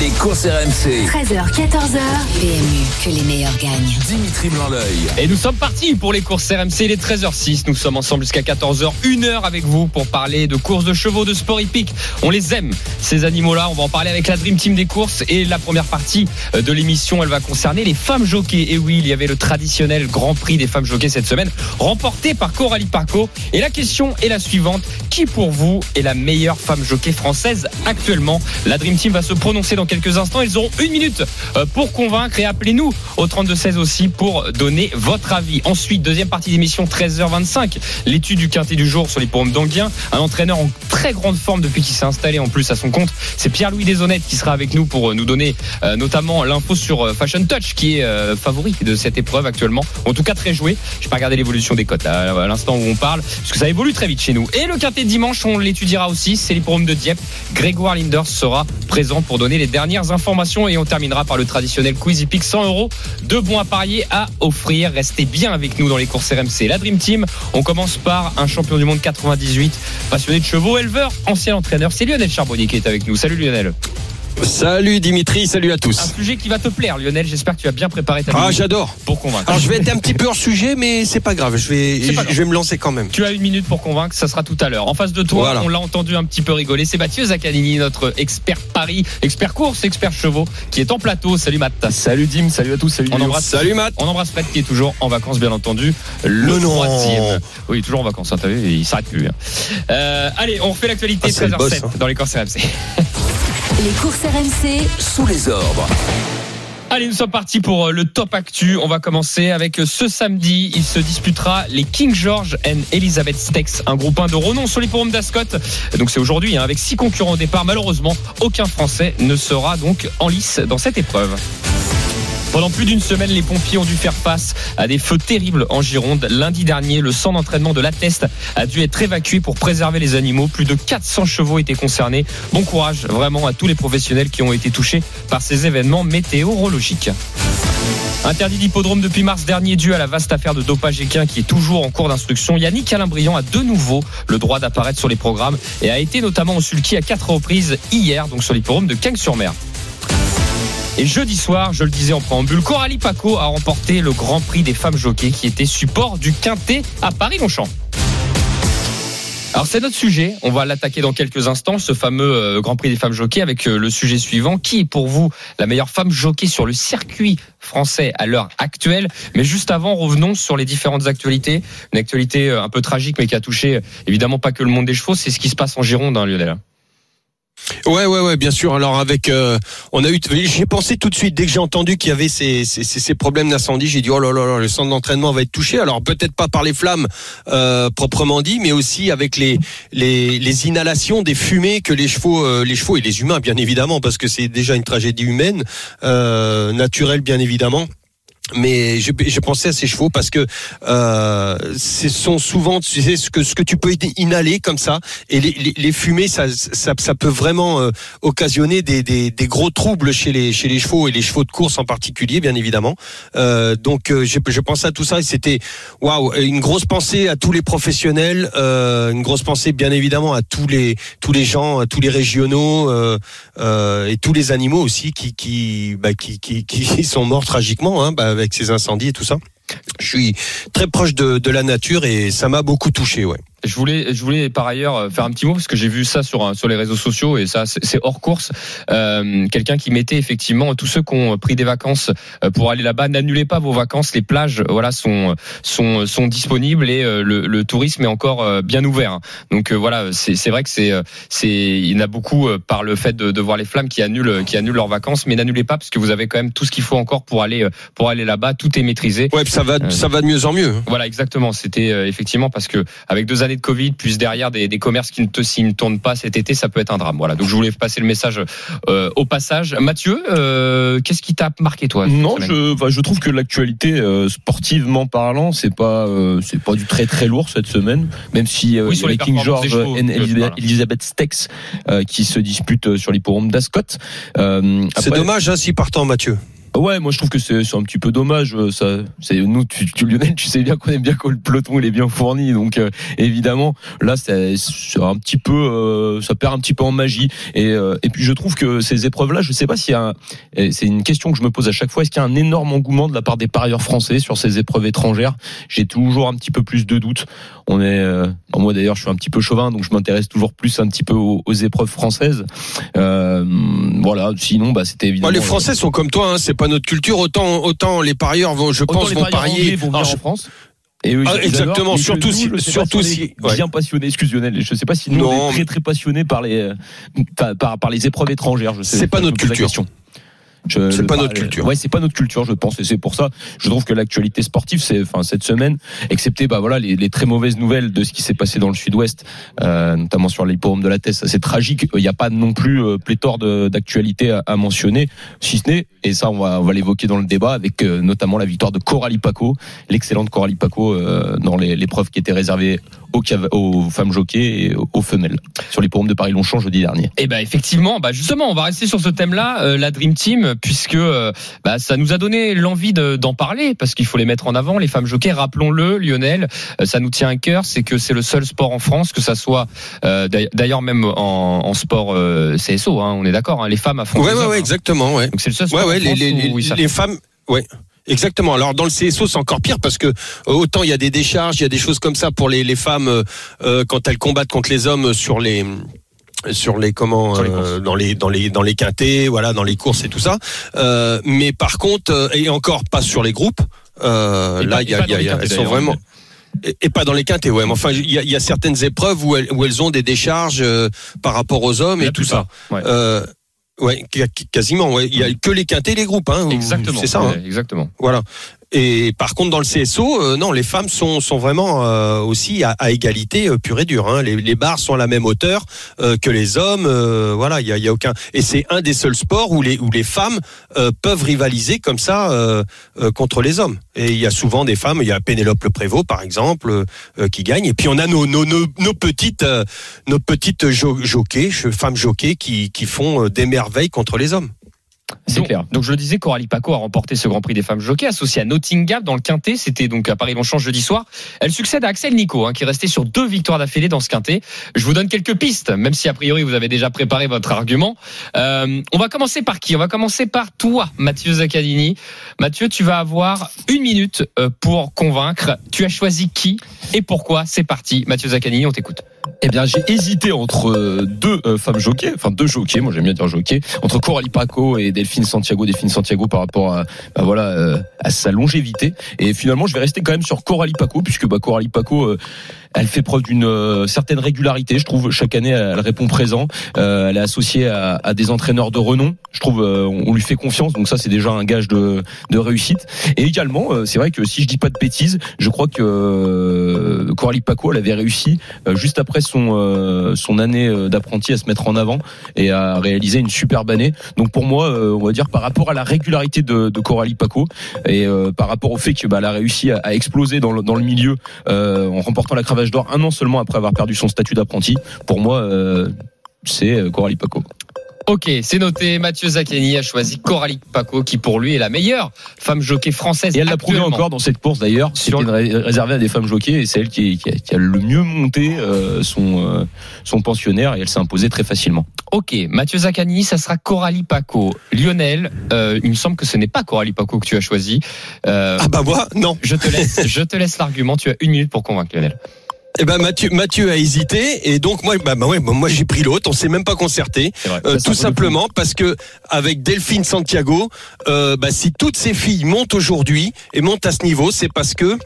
Les courses RMC. 13h, 14h. PMU, que les meilleurs gagnent. Dimitri Blanc-L'œil. Et nous sommes partis pour les courses RMC, il est 13h06. Nous sommes ensemble jusqu'à 14h, une heure avec vous pour parler de courses de chevaux, de sport hippique. On les aime, ces animaux-là. On va en parler avec la Dream Team des courses. Et la première partie de l'émission, elle va concerner les femmes jockeys. Et oui, il y avait le traditionnel Grand Prix des femmes jockeys cette semaine, remporté par Coralie Parco. Et la question est la suivante. Qui pour vous est la meilleure femme jockey française actuellement? La Dream Team va se prononcer dans quelques instants. Ils auront une minute euh, pour convaincre et appelez-nous au 32-16 aussi pour donner votre avis. Ensuite, deuxième partie d'émission 13h25, l'étude du quintet du jour sur les pommes d'Anguien. Un entraîneur en très grande forme depuis qu'il s'est installé en plus à son compte. C'est Pierre-Louis Deshonnêtes qui sera avec nous pour nous donner euh, notamment l'info sur euh, Fashion Touch qui est euh, favori de cette épreuve actuellement. En tout cas très joué. Je pas regardé l'évolution des cotes à l'instant où on parle parce que ça évolue très vite chez nous. Et le quintet de dimanche, on l'étudiera aussi. C'est les pommes de Dieppe. Grégoire Linders sera présent pour donner les dernières informations et on terminera par le traditionnel quiz hippique 100 euros de bons à parier à offrir. Restez bien avec nous dans les courses RMC. La Dream Team, on commence par un champion du monde 98, passionné de chevaux, éleveur, ancien entraîneur. C'est Lionel Charbonnier qui est avec nous. Salut Lionel. Salut Dimitri, salut à Un tous. sujet qui va te plaire Lionel, j'espère que tu as bien préparé ta Ah, j'adore. pour convaincre. Alors je vais être un petit peu hors sujet, mais c'est pas grave. Je vais, grave. je vais me lancer quand même. Tu as une minute pour convaincre, ça sera tout à l'heure. En face de toi, Voilà. on l'a entendu un petit peu rigoler. C'est Mathieu Zaccanini, notre expert Paris, expert course, expert chevaux, qui est en plateau. Salut Matt. Salut Dim, salut à tous, salut On embrasse, Salut Matt. on embrasse Fred qui est toujours en vacances, bien entendu. Le troisième. Oui, toujours en vacances, hein, t'as vu, il s'arrête plus. hein. Euh, allez, on refait l'actualité Ah, c'est le 13h07 boss, hein. dans les courses RMC. Les courses RMC. Sous les ordres. Allez, nous sommes partis pour euh, le top actu. On va commencer avec euh, ce samedi. Il se disputera les King George and Elizabeth Stakes, un groupe 1 de renom sur l'hippodrome d'Ascot. Donc c'est aujourd'hui, hein, avec six concurrents au départ. Malheureusement, aucun Français ne sera donc en lice dans cette épreuve. Pendant plus d'une semaine, les pompiers ont dû faire face à des feux terribles en Gironde. Lundi dernier, le centre d'entraînement de l'Attest a dû être évacué pour préserver les animaux. Plus de 400 chevaux étaient concernés. Bon courage vraiment à tous les professionnels qui ont été touchés par ces événements météorologiques. Interdit d'hippodrome depuis mars dernier dû à la vaste affaire de dopage équin qui est toujours en cours d'instruction. Yannick Alain-Briand a de nouveau le droit d'apparaître sur les programmes et a été notamment au à quatre reprises hier, donc sur l'hippodrome de Cagnes-sur-Mer. Et jeudi soir, je le disais en préambule, Coralie Paco a remporté le Grand Prix des femmes jockeys qui était support du Quintet à Paris-Longchamp. Alors c'est notre sujet, on va l'attaquer dans quelques instants, ce fameux euh, Grand Prix des femmes jockeys avec euh, le sujet suivant. Qui est pour vous la meilleure femme jockey sur le circuit français à l'heure actuelle? Mais juste avant, revenons sur les différentes actualités. Une actualité euh, un peu tragique mais qui a touché évidemment pas que le monde des chevaux, c'est ce qui se passe en Gironde, hein, Lionel. Ouais, ouais, ouais, bien sûr. Alors avec, euh, on a eu, j'ai pensé tout de suite dès que j'ai entendu qu'il y avait ces, ces, problèmes d'incendie, j'ai dit oh là là le centre d'entraînement va être touché. Alors peut-être pas par les flammes euh, proprement dit, mais aussi avec les, les les inhalations des fumées que les chevaux, euh, les chevaux et les humains bien évidemment, parce que c'est déjà une tragédie humaine, naturelle bien évidemment. Mais j'ai j'ai pensé à ces chevaux parce que euh, ce sont souvent tu sais, ce que ce que tu peux inhaler comme ça et les, les, les fumées ça, ça ça peut vraiment euh, occasionner des, des, des gros troubles chez les chez les chevaux et les chevaux de course en particulier bien évidemment. Euh, donc euh, j'ai je pensais à tout ça et c'était waouh une grosse pensée à tous les professionnels, euh, une grosse pensée bien évidemment à tous les tous les gens, à tous les régionaux euh, et tous les animaux aussi qui qui bah, qui, qui qui sont morts tragiquement hein, bah, avec ces incendies et tout ça. Je suis très proche de, la nature et ça m'a beaucoup touché, ouais. Je voulais, je voulais par ailleurs euh, faire un petit mot parce que j'ai vu ça sur sur les réseaux sociaux et ça c'est hors course. Euh, Quelqu'un qui mettait effectivement tous ceux qui ont pris des vacances euh, pour aller là-bas, n'annulez pas vos vacances. Les plages, euh, voilà, sont sont sont disponibles et le, le tourisme est encore bien ouvert. Donc euh, voilà, c'est c'est vrai que c'est c'est il y en a beaucoup par le fait de, de voir les flammes qui annulent qui annulent leurs vacances, mais n'annulez pas parce que vous avez quand même tout ce qu'il faut encore pour aller pour aller là-bas. Tout est maîtrisé. Ouais, puis ça va, ça va de mieux en mieux. Voilà, exactement. C'était effectivement parce que avec deux années de Covid, plus derrière des, des commerces qui ne, te, s'ils ne tournent pas cet été, ça peut être un drame. Voilà. Donc je voulais passer le message euh, au passage. Mathieu, euh, qu'est-ce qui t'a marqué toi Non, je, enfin, je trouve que l'actualité euh, sportivement parlant, c'est pas, euh, c'est pas du très très lourd cette semaine, même si euh, Oui, sur a les les King George chevaux, et. Elizabeth Stex euh, qui se disputent sur l'hipporome d'Ascot. Euh, C'est dommage hein, s'ils partent en Mathieu. Ouais, moi je trouve que c'est un petit peu dommage. euh, Ça, c'est nous, tu, tu, Lionel, tu sais bien qu'on aime bien quand le peloton il est bien fourni, donc euh, évidemment là c'est un petit peu, euh, ça perd un petit peu en magie. Et, euh, et puis je trouve que ces épreuves-là, je sais pas s'il y a, c'est une question que je me pose à chaque fois, est-ce qu'il y a un énorme engouement de la part des parieurs français sur ces épreuves étrangères? J'ai toujours un petit peu plus de doutes. On est, euh, moi d'ailleurs, je suis un petit peu chauvin, donc je m'intéresse toujours plus un petit peu aux, aux épreuves françaises. Euh, voilà. Sinon, bah c'était évidemment. Bon, les Français sont comme toi, hein, c'est pas notre culture. Autant, autant les parieurs vont, je pense, vont parier. vont Alors, en France. Et eux, Ah, exactement, surtout si- surtout si ouais. bien passionné, excuse Lionel, je sais pas si nous Non, on est très très passionné par les euh, par, par, par les épreuves étrangères. Je sais. C'est pas notre culture. C'est pas notre culture. Ouais, c'est pas notre culture, je pense, et c'est pour ça. Je trouve que l'actualité sportive, c'est, enfin, cette semaine, excepté, bah voilà, les, les très mauvaises nouvelles de ce qui s'est passé dans le Sud-Ouest, euh, notamment sur l'hipporome de la Teste, c'est tragique. Il n'y a pas non plus euh, pléthore de- d'actualités à, à mentionner, si ce n'est, et ça, on va, on va l'évoquer dans le débat avec euh, notamment la victoire de Coralie Paco, l'excellente Coralie Paco euh, dans les- l'épreuve qui était réservée aux, aux femmes jockeys et aux, femelles sur l'hipporome de Paris-Longchamp jeudi dernier. Et ben effectivement, bah justement, on va rester sur ce thème-là, euh, la Dream Team, puisque euh, bah, ça nous a donné l'envie de- d'en parler, parce qu'il faut les mettre en avant, les femmes jockeys. Rappelons-le, Lionel, euh, ça nous tient à cœur, c'est que c'est le seul sport en France, que ça soit euh, d'ailleurs- même en, en sport euh, CSO, hein, on est d'accord, hein, les femmes ouais, hommes, ouais, hein. exactement, ouais. Donc c'est le seul sport ouais, en les, France les, où les, ils les femmes, ouais. Exactement. Alors dans le CSO c'est encore pire parce que autant il y a des décharges, il y a des choses comme ça pour les, les femmes euh, quand elles combattent contre les hommes sur les sur les comment Sur les euh, dans les dans les dans les quintés, voilà, dans les courses et tout ça. Euh, mais par contre euh, et encore pas sur les groupes. Euh, là il y a, y a- y a- quintés, elles sont vraiment et, et pas dans les quintés, ouais. Mais enfin, il y y a certaines épreuves où elles, où elles ont des décharges euh, par rapport aux hommes et tout ça. ouais. Ouais, qu- quasiment. Ouais. Il y a que les quintés, et les groupes. Hein, Exactement. C'est ça. hein. ouais, Exactement. Voilà. Et par contre, dans le CSO, euh, non, les femmes sont, sont vraiment euh, aussi à, à égalité euh, pure et dure. Hein. Les, les barres sont à la même hauteur euh, que les hommes. euh, voilà, il y a, y a aucun. Et c'est un des seuls sports où les où les femmes peuvent rivaliser comme ça contre les hommes. Et il y a souvent des femmes. Il y a Pénélope Le Prévost, par exemple, qui gagne. Et puis on a nos nos, nos, nos petites nos petites jo jockeys, femmes jockeys qui qui font des merveilles contre les hommes. C'est clair. Donc je le disais, Coralie Paco a remporté ce Grand Prix des femmes jockey associé à Nottingham dans le Quintet. C'était donc à Paris-Longchamp jeudi soir. Elle succède à Axel Nico, hein, qui est resté sur deux victoires d'affilée dans ce Quintet. Je vous donne quelques pistes, même si a priori vous avez déjà préparé votre argument. Euh, on va commencer par qui? On va commencer par toi, Mathieu Zaccanini. Mathieu, tu vas avoir une minute euh, pour convaincre. Tu as choisi qui et pourquoi? C'est parti, Mathieu Zaccanini, on t'écoute. Eh bien, j'ai hésité entre euh, deux euh, femmes jockeys, enfin deux jockeys, moi j'aime bien dire jockey, entre Coralie Paco et Delphine Santiago, Delphine Santiago par rapport à, bah voilà, euh, à sa longévité. Et finalement, je vais rester quand même sur Coralie Paco, puisque bah, Coralie Paco, elle fait preuve d'une certaine régularité. Je trouve chaque année, elle répond présent. Elle est associée à, à des entraîneurs de renom. Je trouve, on lui fait confiance, donc ça c'est déjà un gage de, de réussite. Et également, c'est vrai que si je dis pas de bêtises, je crois que Coralie Paco, elle avait réussi juste après son euh, année euh, d'apprenti à se mettre en avant et à réaliser une superbe année. Donc pour moi, euh, on va dire par rapport à la régularité de, de Coralie Paco et par rapport au fait que bah, a réussi à, à exploser dans le, dans le milieu en remportant la cravache d'or un an seulement après avoir perdu son statut d'apprenti, pour moi, c'est Coralie Paco. Ok, c'est noté. Mathieu Zaccani a choisi Coralie Paco, qui pour lui est la meilleure femme jockey française. Et elle l'a prouvé encore dans cette course d'ailleurs. Sur C'était réservée à des femmes jockeys et c'est elle qui, qui, a, qui a le mieux monté euh, son, euh, son pensionnaire et elle s'est imposée très facilement. Ok, Mathieu Zaccani, ça sera Coralie Paco. Lionel, euh, il me semble que ce n'est pas Coralie Paco que tu as choisi. Euh, Ah bah moi, non. je te laisse, je te laisse l'argument. Tu as une minute pour convaincre Lionel. Eh ben Mathieu, Mathieu a hésité et donc moi, bah, bah ouais, bah, moi j'ai pris l'autre. On s'est même pas concerté, vrai. Euh, tout simplement parce que avec Delphine Santiago, euh, bah, si toutes ces filles montent aujourd'hui et montent à ce niveau, c'est parce que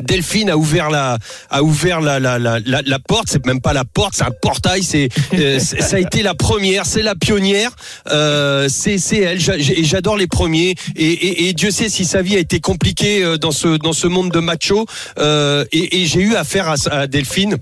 Delphine a ouvert la a ouvert la la la, la, la porte. C'est même pas la porte c'est un portail. C'est euh, ça a été la première. C'est la pionnière. Euh, c'est c'est elle. J'adore les premiers. Et, et, et Dieu sait si sa vie a été compliquée euh, dans ce dans ce monde de macho. Euh, et, et j'ai eu affaire à, à Delphine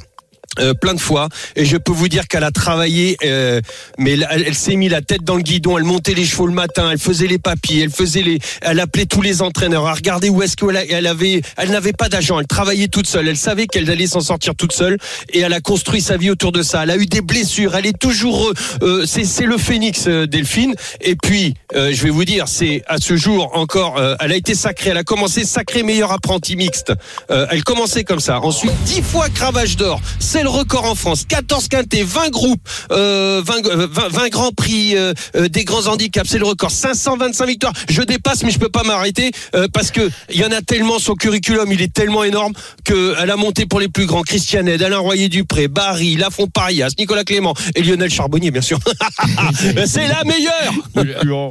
euh, plein de fois. Et je peux vous dire qu'elle a travaillé euh, mais elle, s'est mis la tête dans le guidon. Elle montait les chevaux le matin elle faisait les papiers elle faisait les elle appelait tous les entraîneurs. Elle regardait où est-ce qu'elle elle avait elle n'avait pas d'agent. Elle travaillait toute seule. Elle savait qu'elle allait s'en sortir toute seule. Et elle a construit sa vie autour de ça. Elle a eu des blessures. Elle est toujours euh, euh, c'est le phénix euh, Delphine. Et puis euh, je vais vous dire c'est à ce jour encore elle a été sacrée. Elle a commencé sacrée meilleure apprenti mixte. Elle commençait comme ça. Ensuite 10 fois cravage d'or le record en France 14 quintés 20 groupes euh, 20, euh, 20, 20 grands prix euh, euh, des grands handicaps c'est le record 525 victoires je dépasse mais je peux pas m'arrêter euh, parce que il y en a tellement son curriculum il est tellement énorme que elle a monté pour les plus grands Christian Ed, Alain Royer Dupré Barry Lafont Parias Nicolas Clément et Lionel Charbonnier bien sûr c'est la meilleure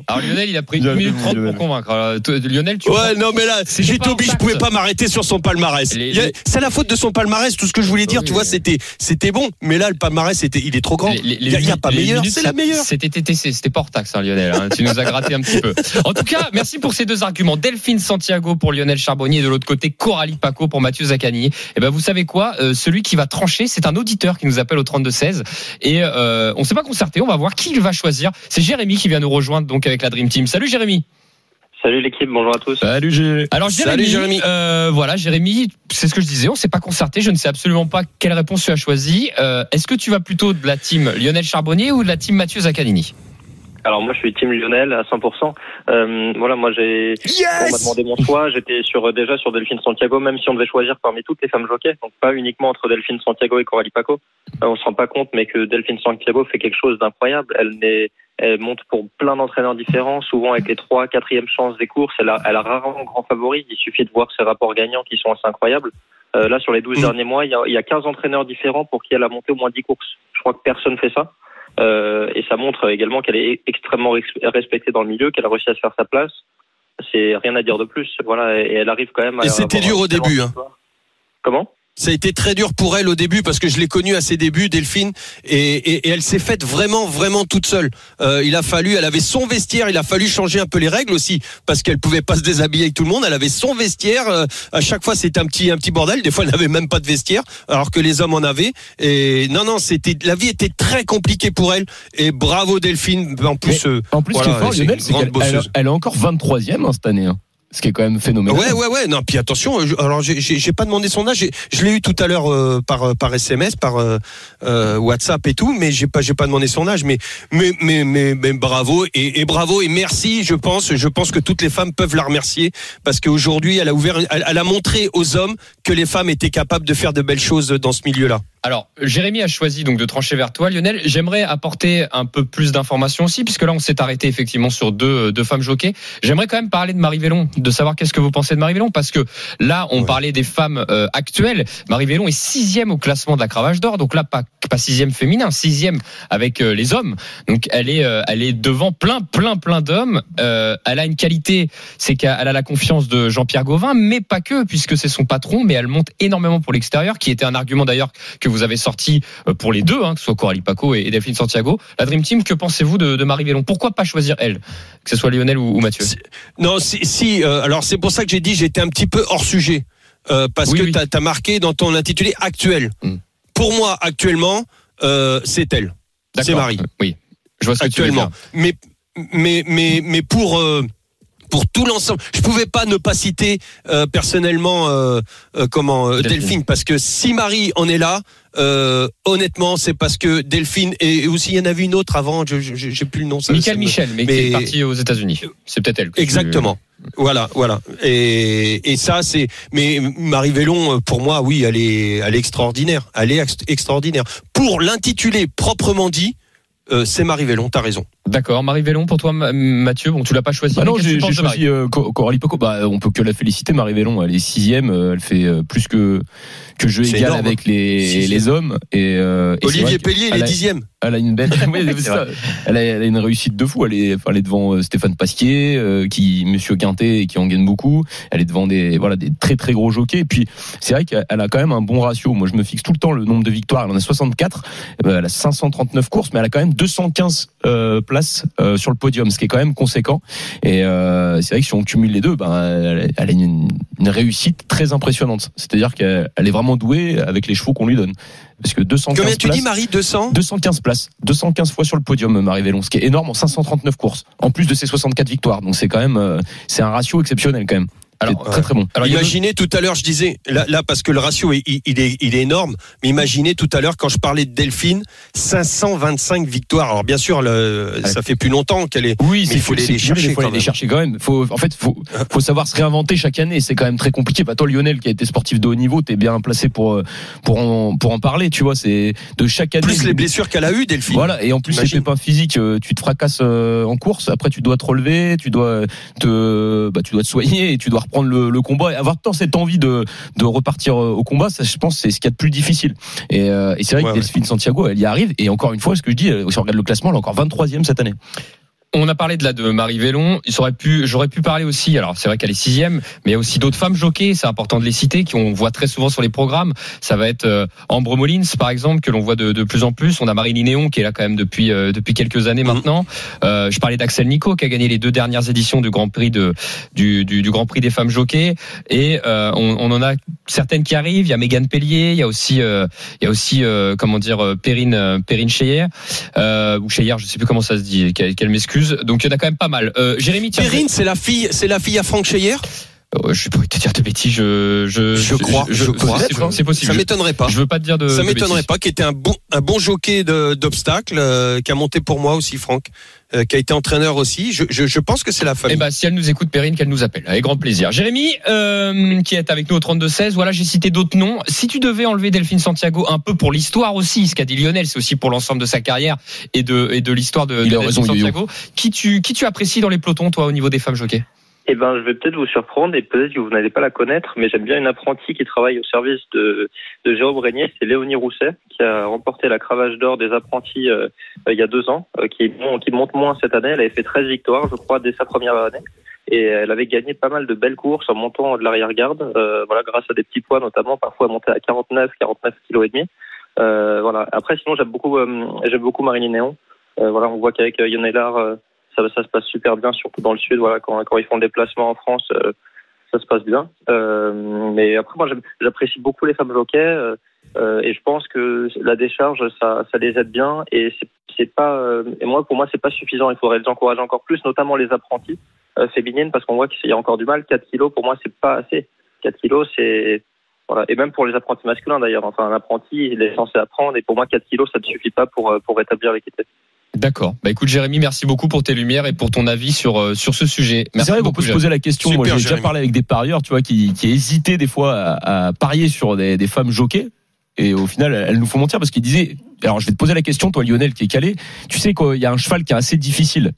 Alors Lionel, il a pris Il a 1 minute vu, 30 Lionel. pour convaincre. Alors, toi, Lionel, tu Ouais, non, mais là, C'était j'étais obligé, je pouvais pas m'arrêter sur son palmarès. C'est la faute de son palmarès, tout ce que je voulais dire, Oui, tu vois, oui. C'était, c'était bon. Mais là, le palmarès, c'était, il est trop grand. Il y a, pas meilleur, c'est la meilleure. C'était TTC, c'était pas hors taxe, hein, Lionel. hein. tu nous as gratté un petit peu. En tout cas, merci pour ces deux arguments. Delphine Santiago pour Lionel Charbonnier et de l'autre côté Coralie Paco pour Mathieu Zaccani. Et ben vous savez quoi Euh, Celui qui va trancher, c'est un auditeur qui nous appelle au 32 16 et euh, on s'est pas concerté. On va voir qui il va choisir. C'est Jérémy qui vient nous rejoindre donc avec la Dream Team. Salut Jérémy. Salut l'équipe, bonjour à tous. Salut Gégé. Alors Salut, Jérémy, euh, voilà Jérémy, c'est ce que je disais, on s'est pas concerté, je ne sais absolument pas quelle réponse tu as choisi. Euh, Est-ce que tu vas plutôt de la team Lionel Charbonnier ou de la team Mathieu Zaccanini? Alors moi je suis team Lionel à 100%. Euh, voilà, moi j'ai on m'a demandé mon choix, j'étais sur euh, déjà sur Delphine Santiago, même si on devait choisir parmi toutes les femmes jockeys, donc pas uniquement entre Delphine Santiago et Coralie Paco. Euh, on se rend pas compte, mais que Delphine Santiago fait quelque chose d'incroyable. Elle n'est elle monte pour plein d'entraîneurs différents, souvent avec les trois, quatrième chances des courses. Elle a, elle a rarement grand favori. Il suffit de voir ses rapports gagnants qui sont assez incroyables. Euh, là, sur les 12 Mhm. derniers mois, il y, a, il y a 15 entraîneurs différents pour qui elle a monté au moins 10 courses. Je crois que personne fait ça. Euh, et ça montre également qu'elle est extrêmement res- respectée dans le milieu, qu'elle a réussi à se faire sa place. C'est rien à dire de plus. Voilà, et elle arrive quand même à. Et c'était dur au début, hein. Comment? Ça a été très dur pour elle au début parce que je l'ai connue à ses débuts, Delphine, et, et- et elle s'est faite vraiment, vraiment toute seule. Euh, il a fallu, elle avait son vestiaire, il a fallu changer un peu les règles aussi parce qu'elle pouvait pas se déshabiller avec tout le monde. Elle avait son vestiaire. euh, à chaque fois, c'était un petit, un petit bordel. Des fois, elle n'avait même pas de vestiaire, alors que les hommes en avaient. Et non, non, c'était, la vie était très compliquée pour elle. Et bravo Delphine. En plus, euh, En plus, ce qui Voilà, est fort, c'est Lionel, une c'est grande qu'elle elle, encore 23e hein, cette année. hein. Ce qui est quand même phénoménal. Ouais, ouais, ouais. Non, puis attention. je- alors, j'ai- pas demandé son âge. Je l'ai eu tout à l'heure euh, par euh, par SMS, par euh, euh, WhatsApp et tout, mais j'ai pas j'ai pas demandé son âge. Mais mais mais mais, mais bravo et, et bravo et merci. Je pense je pense que toutes les femmes peuvent la remercier parce qu'aujourd'hui elle a ouvert, elle, elle a montré aux hommes que les femmes étaient capables de faire de belles choses dans ce milieu-là. Alors, Jérémy a choisi donc de trancher vers toi, Lionel. J'aimerais apporter un peu plus d'informations aussi, puisque là, on s'est arrêté effectivement sur deux, deux femmes jockeys. J'aimerais quand même parler de Marie Vélon, de savoir qu'est-ce que vous pensez de Marie Vélon, parce que là, on Ouais. parlait des femmes euh, actuelles. Marie Vélon est sixième au classement de la cravache d'or, donc là, pas, pas sixième féminin, sixième avec euh, les hommes. Donc, elle est, euh, elle est devant plein, plein, plein d'hommes. Elle a une qualité, c'est qu'elle a la confiance de Jean-Pierre Gauvin, mais pas que, puisque c'est son patron, mais elle monte énormément pour l'extérieur, qui était un argument d'ailleurs que vous avez sorti pour les deux, hein, que ce soit Coralie Paco et et Delphine Santiago. La Dream Team, que pensez-vous de, de Marie Vélon? Pourquoi pas choisir elle, que ce soit Lionel ou, ou Mathieu? C'est- Non, si, si euh, alors c'est pour ça que j'ai dit j'étais un petit peu hors sujet euh, parce Oui, que oui. t'as as marqué dans ton intitulé actuel. Hmm. Pour moi, actuellement, euh, c'est elle. C'est. Marie. Oui, je vois ce que tu veux actuellement. dire. Mais mais mais mais pour pour tout l'ensemble, je pouvais pas ne pas citer euh, personnellement euh, euh, comment Delphine. Delphine. parce que si Marie en est là, honnêtement, c'est parce que Delphine et aussi il y en avait une autre avant, j'ai plus le nom. ça- Michael Michel, mais, qui mais- est parti aux États-Unis. C'est peut-être elle. tu- Exactement. Voilà, voilà. Et, et ça, c'est. Mais Marie Vélon, euh, pour moi, oui, elle est, elle est extraordinaire. Elle est ex- extraordinaire. Pour l'intituler proprement dit, euh, c'est Marie Vélon. T'as raison. D'accord. Marie Vélon, pour toi, Ma- Mathieu, bon, tu l'as pas choisi. Bah non, j'ai choisi euh, Co- Coralie Poco. Bah, on peut que la féliciter, Marie Vélon. Elle est sixième. Elle fait euh, plus que que jeu C'est égal énorme, avec les les hommes. Et, euh, Olivier Pellier, il elle est dixième. Elle a une belle. Oui. Elle, a, elle a une réussite de fou. Elle est, enfin, elle est devant euh, Stéphane Pasquier, euh, qui Monsieur Quintet, et qui en gagne beaucoup. Elle est devant des voilà des très très gros jockeys. Et puis c'est vrai qu'elle a quand même un bon ratio. Moi, je me fixe tout le temps le nombre de victoires. Elle en a 64. Euh, Elle a 539 courses, mais elle a quand même 215 euh, places euh, sur le podium, ce qui est quand même conséquent. Et euh, c'est vrai que si on cumule les deux, ben elle, a une, une réussite très impressionnante. C'est-à-dire qu'elle elle est vraiment douée avec les chevaux qu'on lui donne. Parce que 215 Combien tu places, dis, Marie 200 215 places, 215 fois sur le podium, Marie Vélon, ce qui est énorme en 539 courses, en plus de ses 64 victoires. Donc c'est quand même, euh, c'est un ratio exceptionnel quand même. Alors, très très bon. Alors, Imaginez tout à l'heure, je disais, là, là, parce que le ratio, est- il, est, il est énorme, mais imaginez tout à l'heure, quand je parlais de Delphine, 525 victoires. Alors, bien sûr, le, ça fait plus longtemps qu'elle est. Oui, Mais il faut les- chercher il faut les même. chercher quand même. Faut, en fait, faut, faut savoir se réinventer chaque année. C'est quand même très compliqué. Bah, toi, Lionel, qui a été sportif de haut niveau, t'es bien placé pour euh, pour en, pour en parler. Tu vois, c'est de chaque année. Plus les blessures qu'elle a eues, Delphine. Voilà, et en plus Imagine. les pépins physiques, euh, tu te fracasses euh, en course, après tu dois te relever, tu dois te, bah, tu dois te soigner et tu dois reprendre le, le combat et avoir tant cette envie de, de repartir euh, au combat, ça je pense c'est ce qu'il y a de plus difficile. Et, euh, et c'est vrai Ouais, que Delphine Santiago, elle y arrive et encore une fois, ce que je dis, euh, si on regarde le classement, elle est encore 23e cette année. On a parlé de la de Marie pu, j'aurais pu parler aussi. Alors c'est vrai qu'elle est sixième, mais il y a aussi d'autres femmes jockeys. C'est important de les citer, qui on voit très souvent sur les programmes. Ça va être euh, Ambre Molins, par exemple, que l'on voit de, de plus en plus. On a Marie Néon qui est là quand même depuis euh, depuis quelques années Mhm. maintenant. Euh, je parlais d'Axel Nico qui a gagné les deux dernières éditions du Grand Prix de du, du, du Grand Prix des femmes jockeys. Et euh, on, on en a certaines qui arrivent. Il y a Megan Pellier. Il y a aussi euh, il y a aussi euh, comment dire Perrine Perrine Cheyer euh, ou Cheyer, je sais plus comment ça se dit. Qu'elle qu'elle Donc il y en a quand même pas mal. Euh, Jérémy, Perrine, c'est la fille, c'est la fille à Franck Scheyer euh, je sais pas te dire de bêtises. Je je Je crois, je crois. c'est- possible. Ça m'étonnerait pas. Je veux pas te dire de. Ça m'étonnerait pas, qui était un bon, un bon jockey d'obstacles, euh, qui a monté pour moi aussi, Franck, euh, qui a été entraîneur aussi. Je, je, je pense que c'est la Eh famille. ben, si elle nous écoute, Perrine, qu'elle nous appelle. Avec grand plaisir. Jérémy, euh, qui est avec nous au 32-16. Voilà, j'ai cité d'autres noms. Si tu devais enlever Delphine Santiago un peu pour l'histoire aussi, ce qu'a dit Lionel, c'est aussi pour l'ensemble de sa carrière et de, et de l'histoire de, Delphine raison. Santiago. Qui tu, qui tu apprécies dans les pelotons, toi, au niveau des femmes jockeys? Eh ben, je vais peut-être vous surprendre et peut-être que vous n'allez pas la connaître, mais j'aime bien une apprentie qui travaille au service de, de Jérôme Régnier, c'est Léonie Rousset, qui a remporté la cravache d'or des apprentis euh, euh, il y a deux ans, euh, qui, qui monte moins cette année. Elle avait fait 13 victoires, je crois, dès sa première année. Et elle avait gagné pas mal de belles courses en montant de l'arrière-garde, euh, voilà, grâce à des petits poids notamment, parfois monter à 49, 49 kg et demi. Euh, voilà. Après, sinon, j'aime beaucoup, euh, j'aime beaucoup Marilyn Néon. Voilà, on voit qu'avec euh, ça, se passe super bien, surtout dans le sud. Voilà, quand, ils font le déplacement en France, euh, ça se passe bien. Euh, mais après, moi, j'apprécie beaucoup les femmes jockeys euh, et je pense que la décharge, ça, les aide bien. Et c'est- pas, et moi, pour moi, c'est pas suffisant. Il faudrait les encourager encore plus, notamment les apprentis féminines, parce qu'on voit qu'il y a encore du mal. 4 kilos, pour moi, c'est pas assez. 4 kilos, c'est voilà. Et même pour les apprentis masculins d'ailleurs. Enfin, un apprenti, il est censé apprendre. Et pour moi, 4 kilos, ça ne suffit pas pour, pour rétablir l'équité. D'accord. Bah écoute Jérémy, merci beaucoup pour tes lumières et pour ton avis sur euh, sur ce sujet. C'est vrai qu'on peut se poser la question. Moi, j'ai déjà parlé avec des parieurs, tu vois, qui, qui hésitaient des fois à, à parier sur des, des femmes jockeys. Et au final, elles nous font mentir parce qu'ils disaient. Alors, je vais te poser la question, toi, Lionel, qui est calé. Tu sais qu'il y a un cheval qui est assez difficile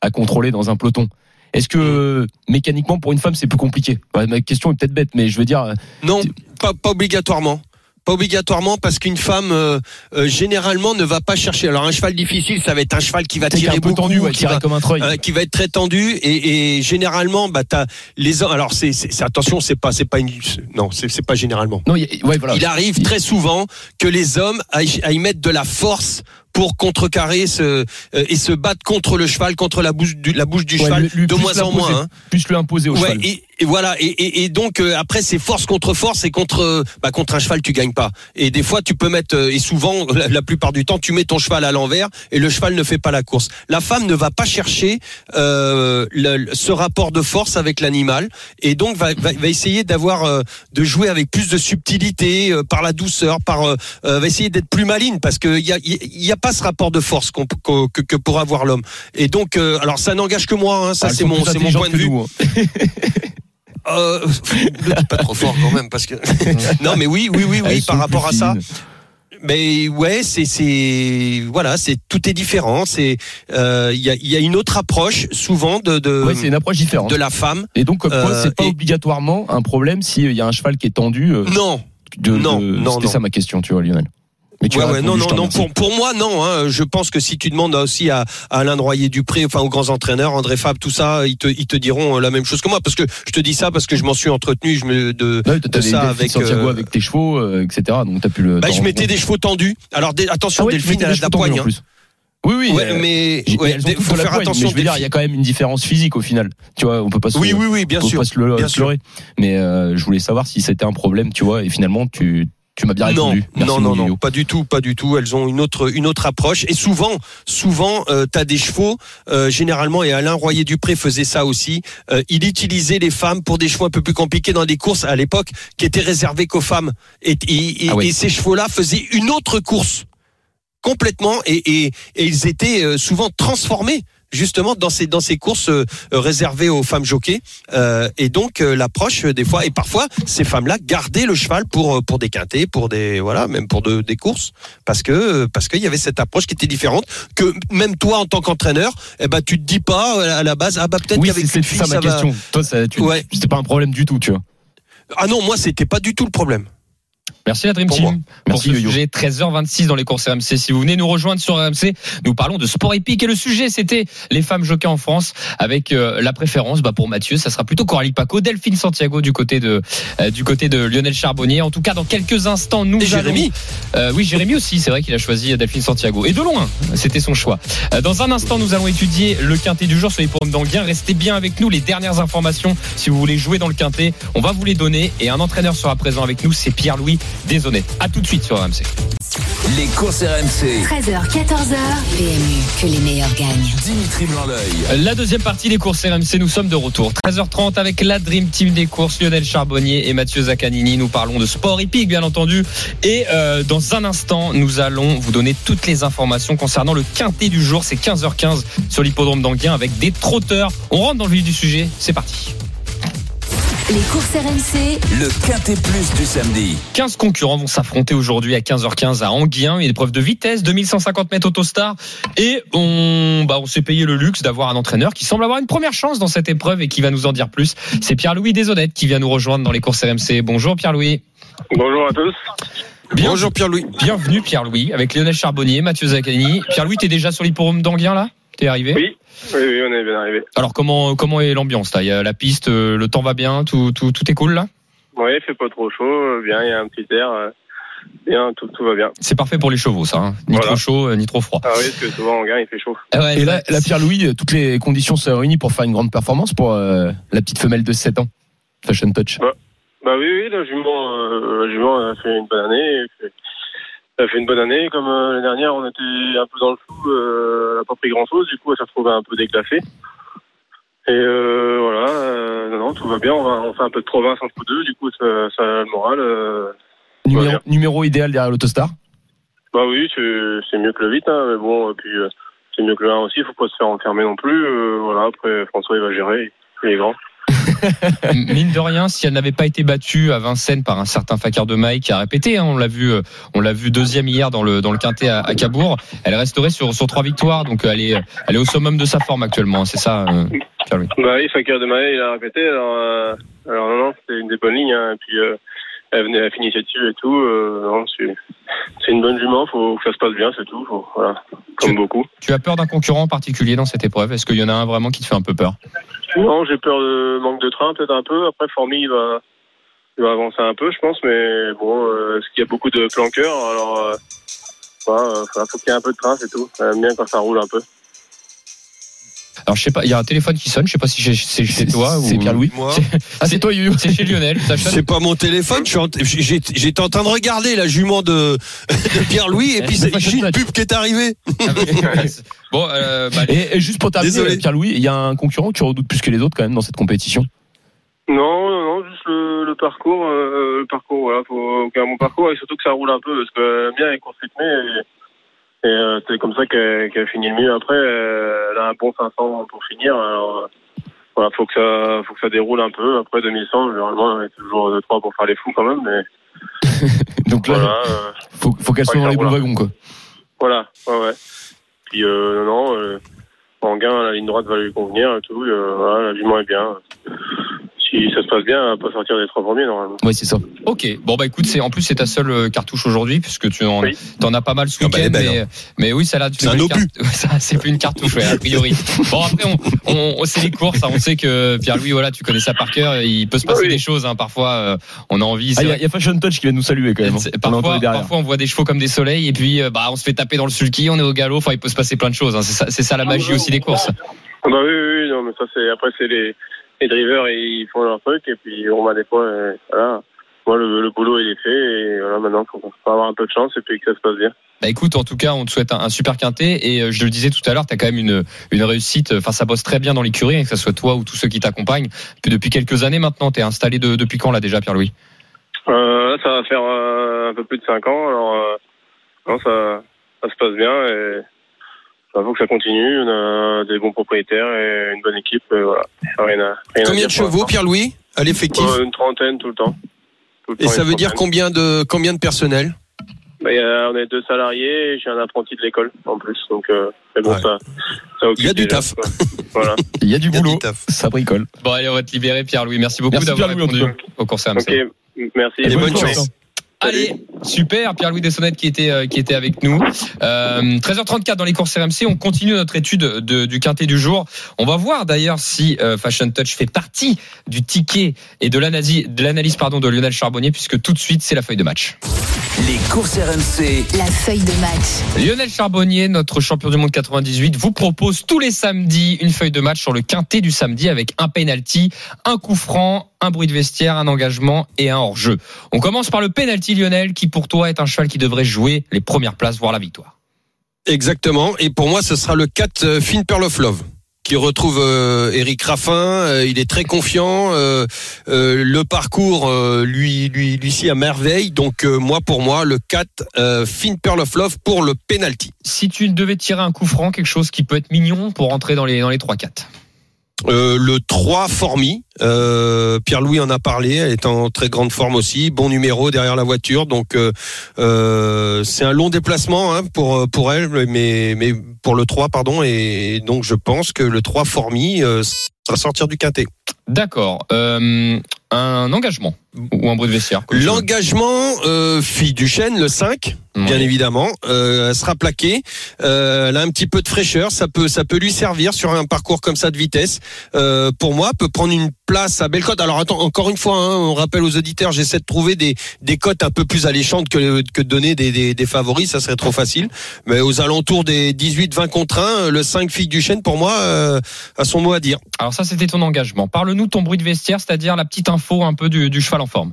à contrôler dans un peloton. Est-ce que mécaniquement, pour une femme, c'est plus compliqué? Ouais, Ma question est peut-être bête, mais je veux dire, Non, pas, pas obligatoirement. Pas obligatoirement parce qu'une femme euh, euh, généralement ne va pas chercher. Alors un cheval difficile, ça va être un cheval qui va tirer un peu beaucoup, tendu, ouais, qui, va, comme un euh, qui va être très tendu et, et généralement bah t'as les hommes. Alors c'est attention, c'est pas c'est pas une non c'est c'est pas généralement. Non, il y a- ouais, voilà. Il arrive très souvent que les hommes aillent, aillent mettre de la force pour contrecarrer ce euh, et se battre contre le cheval, contre la bouche du, la bouche du Ouais, cheval lui- de moins en moins. hein. Plus lui imposer au Ouais, cheval. et, et voilà, et, et, et donc euh, après c'est force contre force et contre euh, bah, contre un cheval tu gagnes pas. Et des fois tu peux mettre euh, et souvent la, la plupart du temps tu mets ton cheval à l'envers et le cheval ne fait pas la course. La femme ne va pas chercher euh, le- ce rapport de force avec l'animal et donc va, va, va essayer d'avoir euh, de jouer avec plus de subtilité euh, par la douceur, par va essayer d'être plus maligne parce que il y a, y a pas ce rapport de force que, que pour avoir l'homme. Et donc euh, alors ça n'engage que moi, hein, ça Ah, c'est mon point de vue. nous, hein. Euh, dis pas trop fort quand même parce que non mais oui oui oui oui Elles par rapport à ça mais ouais c'est c'est voilà c'est tout est différent c'est euh, il y a y a une autre approche souvent de de Ouais, c'est une approche différente. de la femme Et donc, comme quoi, Euh, c'est pas et- obligatoirement un problème s'il y a un cheval qui est tendu. euh, non de, Non, de- non, C'était ça ma question, tu vois, Lionel. Mais tu ouais, as non non non pour pour moi non hein, je pense que si tu demandes aussi à, à Alain Droyer Dupré enfin aux grands entraîneurs André Fab tout ça ils te ils te diront la même chose que moi parce que je te dis ça parce que je m'en suis entretenu je me de Ouais, de ça avec Santiago euh, avec tes chevaux, euh, etc. Donc t'as pu le. bah, je mettais des chevaux tendus alors des- attention Ah Delphine elle a de la poigne hein. plus. Oui, oui. Ouais, euh, mais ouais, toutes faut faire attention. Mais je veux dire, il y a quand même une différence physique au final. Tu vois, on peut pas se, Oui, oui, oui, bien on peut sûr. pas se le bien sûr. Mais euh, je voulais savoir si c'était un problème, tu vois. Et finalement, tu, tu m'as bien Non, répondu. Merci, non, non, non, pas du tout, pas du tout. Elles ont une autre, une autre approche. Et souvent, souvent, euh, t'as des chevaux. euh, généralement, et Alain Royer Dupré faisait ça aussi. euh, il utilisait les femmes pour des chevaux un peu plus compliqués dans des courses à l'époque qui étaient réservées qu'aux femmes. Et, et, et- Ah et ces chevaux-là faisaient une autre course complètement. Et, et, et ils étaient euh, souvent transformés justement dans ces dans ces courses euh, réservées aux femmes jockeys Euh, et donc euh, l'approche des fois et parfois ces femmes-là gardaient le cheval pour pour des quintés pour des voilà même pour de, des courses parce que parce qu'il y avait cette approche qui était différente que même toi en tant qu'entraîneur eh ben tu te dis pas à la base ah bah peut-être Oui, qu'avec c'est fille ça ma ça va question. Toi, ça, tu, Ouais. c'était pas un problème du tout, tu vois. ah non moi c'était pas du tout le problème Merci la Dream Pour Team. moi. Pour Merci, ce Yo-Yo. sujet 13h26 dans les courses RMC. Si vous venez nous rejoindre sur RMC, nous parlons de sport épique et le sujet c'était les femmes jockeys en France avec euh, la préférence bah, pour Mathieu, ça sera plutôt Coralie Paco, Delphine Santiago du côté de euh, du côté de Lionel Charbonnier. En tout cas, dans quelques instants, nous et allons- Jérémy Euh, oui, Jérémy aussi, c'est vrai qu'il a choisi Delphine Santiago. Et de loin, c'était son choix. Euh, Dans un instant, nous allons étudier le quintet du jour sur les pommes d'Anguin. Restez bien avec nous. Les dernières informations, si vous voulez jouer dans le quintet, on va vous les donner. Et un entraîneur sera présent avec nous, c'est Pierre-Louis Deshonnêtes. À tout de suite sur RMC. Les courses RMC. 13h, 14h. PMU, que les meilleurs gagnent. Dimitri Blanc-L'œil. La deuxième partie des courses RMC, nous sommes de retour. 13h30 avec la Dream Team des courses, Lionel Charbonnier et Mathieu Zaccanini. Nous parlons de sport hippique, bien entendu. Et euh, dans un instant, nous allons vous donner toutes les informations concernant le quintet du jour. C'est 15h15 sur l'hippodrome d'Anguin avec des trotteurs. On rentre dans le vif du sujet. C'est parti. Les courses RMC, Le Quintet Plus du samedi. 15 concurrents vont s'affronter aujourd'hui à 15h15 à Anguien, une épreuve de vitesse, 2150 mètres autostar. Et on, bah, on s'est payé le luxe d'avoir un entraîneur qui semble avoir une première chance dans cette épreuve et qui va nous en dire plus. C'est Pierre-Louis Deshonnêtes qui vient nous rejoindre dans les courses RMC. Bonjour Pierre-Louis. Bonjour à tous. Bien- bonjour Pierre-Louis Bienvenue Pierre-Louis avec Lionel Charbonnier, Mathieu Zaccani. Pierre-Louis, t'es déjà sur l'hipporome d'Anguien là? T'es arrivé? Oui. Oui, oui, on est bien arrivé. Alors comment comment est l'ambiance là? Il y a la piste, euh, le temps va bien, tout tout tout est cool là? Oui, il fait pas trop chaud, bien, il y a un petit air. euh, Bien, tout, tout va bien. C'est parfait pour les chevaux ça, hein. ni Voilà. trop chaud euh, ni trop froid. Ah oui, parce que souvent en gain, il fait chaud. Ah ouais, Et là, là Pierre-Louis, toutes les conditions se réunissent pour faire une grande performance pour euh, la petite femelle de 7 ans. Fashion Touch. Bah oui, oui, la jument, euh, la jument a fait une bonne année. A fait une bonne année. Comme euh, l'année dernière, on était un peu dans le flou, euh, elle n'a pas pris grand-chose. Du coup, elle s'est retrouvée un peu déclassée. Et euh, voilà, euh, non, non, tout va bien. On, va, on fait un peu de province entre deux. Du coup, ça, ça a le moral. euh. Numéro, idéal derrière l'autostar. Bah oui, c'est mieux que le 8, hein, mais bon, et puis euh, c'est mieux que le 1 aussi. Il faut pas se faire enfermer non plus. voilà, après, François, il va gérer. Il est grand. Mine de rien, si elle n'avait pas été battue à Vincennes par un certain Fakir de Maï qui a répété, hein, on l'a vu, euh, on l'a vu deuxième hier dans le dans le quintet à, à Cabourg, elle resterait sur sur trois victoires, donc elle est elle est au summum de sa forme actuellement, hein, c'est ça. euh, Pierre-Louis? Bah oui, Fakir de Maé, il a répété. Alors, euh, alors non, non, c'était une des bonnes lignes. Hein, et puis, euh, elle venait, elle finissait dessus et tout. Non, c'est c'est une bonne jument. Faut que ça se passe bien, c'est tout. Faut- voilà, comme Tu- beaucoup. Tu as peur d'un concurrent en particulier dans cette épreuve? Est-ce qu'il y en a un vraiment qui te fait un peu peur? Non, j'ai peur de manque de train, peut-être un peu. Après, Formy, il va, il va avancer un peu, je pense. Mais bon, euh, est-ce qu'il y a beaucoup de planqueurs? Alors, euh, voilà, euh, faut faut qu'il y ait un peu de train, c'est tout. J'aime bien quand ça roule un peu. Alors je sais pas, il y a un téléphone qui sonne, je sais pas si c'est- chez toi ou C'est Pierre-Louis. moi Ah, c'est toi. C'est chez Lionel, c'est pas mon téléphone en- j'étais en train de regarder la jument de, de Pierre-Louis et puis j'ai une pub qui est arrivée Bon, euh, bah, Et, et juste pour terminer, Désolé. Pierre-Louis, il y a un concurrent que tu redoutes plus que les autres quand même dans cette compétition? Non, non, non, juste le, le parcours, euh, le parcours, voilà, faut qu'il y ait un bon parcours et surtout que ça roule un peu parce que j'aime bien les courses rythmées et, et euh, c'est comme ça qu'elle qu'elle finit le mieux. Après, euh, elle a un bon 500 pour finir, alors euh, voilà, faut que ça, faut que ça déroule un peu. Après 2100, généralement, on est toujours de 3 pour faire les fous quand même, mais Donc là, voilà, faut, faut qu'elle soit dans les bons wagons, quoi. voilà, ouais, ouais. Puis euh, non, non, en gain, la ligne droite va lui convenir et tout. voilà, la jument est bien. Si ça se passe bien, on va pas sortir des trois premiers normalement. Ouais, c'est ça. Ok. Bon bah écoute, c'est en plus c'est ta seule euh, cartouche aujourd'hui puisque tu en, Oui. t'en as pas mal ce Ah bah, week-end. belle, mais, mais oui, ça là, tu C'est un obus. c'est plus une cartouche, ouais, a priori. Bon après, on, on, on- c'est les courses. hein. On sait que Pierre-Louis, voilà, tu connais ça par cœur. Il peut se passer Oui. des choses. Hein. Parfois, euh, on a envie. Ah, Il y, a- y Fashion Touch qui vient nous saluer quand même. Hein. On Parfois, parfois, on voit des chevaux comme des soleils et puis euh, bah, on se fait taper dans le sulky, on est au galop. Enfin, il peut se passer plein de choses. hein. C'est ça, la magie aussi des courses. Ah Bah oui, oui, oui, non, mais ça c'est après c'est les, les drivers ils font leur truc et puis on va des fois, euh, voilà. Moi le, le boulot il est fait et voilà maintenant faut, faut avoir un peu de chance et puis que ça se passe bien. Bah écoute, en tout cas, on te souhaite un, un super quintet et euh, je le disais tout à l'heure, tu as quand même une, une réussite. Enfin, ça bosse très bien dans l'écurie, hein, que ce soit toi ou tous ceux qui t'accompagnent. Puis depuis quelques années maintenant, t'es installé de, depuis quand là déjà, Pierre-Louis? Euh, ça va faire euh, un peu plus de 5 ans alors euh, non, ça, ça se passe bien et il faut que ça continue. On a des bons propriétaires et une bonne équipe. Et voilà. Rien à, rien à Combien dire de chevaux. Pierre-Louis, à l'effectif Euh, Une trentaine tout le temps. Tout le Et temps, ça veut dire combien de combien de personnel Bah, il y a- on est deux salariés et j'ai un apprenti de l'école en plus. Donc, euh, mais bon, Ouais. ça, ça occupe Il y a du déjà, taf. Voilà. Il y a du Il y a boulot. du taf. Ça bricole. Bon, allez, on va te libérer, Pierre-Louis. Merci beaucoup d'avoir répondu au CRMC. ok, merci. Et bonne journée. chance. Allez, super, Pierre-Louis Dessonnette qui était euh, qui était avec nous. Euh, 13h34 dans les courses RMC, on continue notre étude de- du quintet du jour. On va voir d'ailleurs si euh, Fashion Touch fait partie du ticket et de l'analyse de l'analyse pardon de Lionel Charbonnier puisque tout de suite c'est la feuille de match. Les courses RMC. La feuille de match. Lionel Charbonnier, notre champion du monde 98, vous propose tous les samedis une feuille de match sur le quintet du samedi avec un penalty, un coup franc, un bruit de vestiaire, un engagement et un hors-jeu. On commence par le penalty Lionel qui pour toi est un cheval qui devrait jouer les premières places voire la victoire. Exactement. Et pour moi, ce sera le 4 euh, Finn Pearl of Love qui retrouve euh, Eric Raffin. Euh, il est très confiant. Euh, euh, le parcours euh, lui lui lui à merveille. Donc euh, moi pour moi le 4 euh, Finn Pearl of Love pour le penalty. Si tu devais tirer un coup franc, quelque chose qui peut être mignon pour rentrer dans les dans les 3 4. Euh, le 3 Formi, euh, Pierre-Louis en a parlé, elle est en très grande forme aussi, bon numéro derrière la voiture, donc euh, euh, c'est un long déplacement hein, pour pour elle, mais mais pour le 3 pardon, et donc je pense que le 3 Formi euh, sera sortir du quintet. D'accord. Un engagement ou un bruit de vestiaire. L'engagement, fille du chêne, le 5, bien évidemment, elle sera plaquée. Elle a un petit peu de fraîcheur, ça peut, ça peut lui servir sur un parcours comme ça de vitesse. Pour moi, peut prendre une place à Bellecote. Alors attends, encore une fois, hein, on rappelle aux auditeurs, j'essaie de trouver des, des cotes un peu plus alléchantes que, que de donner des, des, des favoris, ça serait trop facile. Mais aux alentours des 18-20 contre 1, le 5 fille du chêne, pour moi, euh, a son mot à dire. Alors ça c'était ton engagement. Parle-nous de ton bruit de vestiaire, c'est-à-dire la petite info un peu du, du cheval en forme.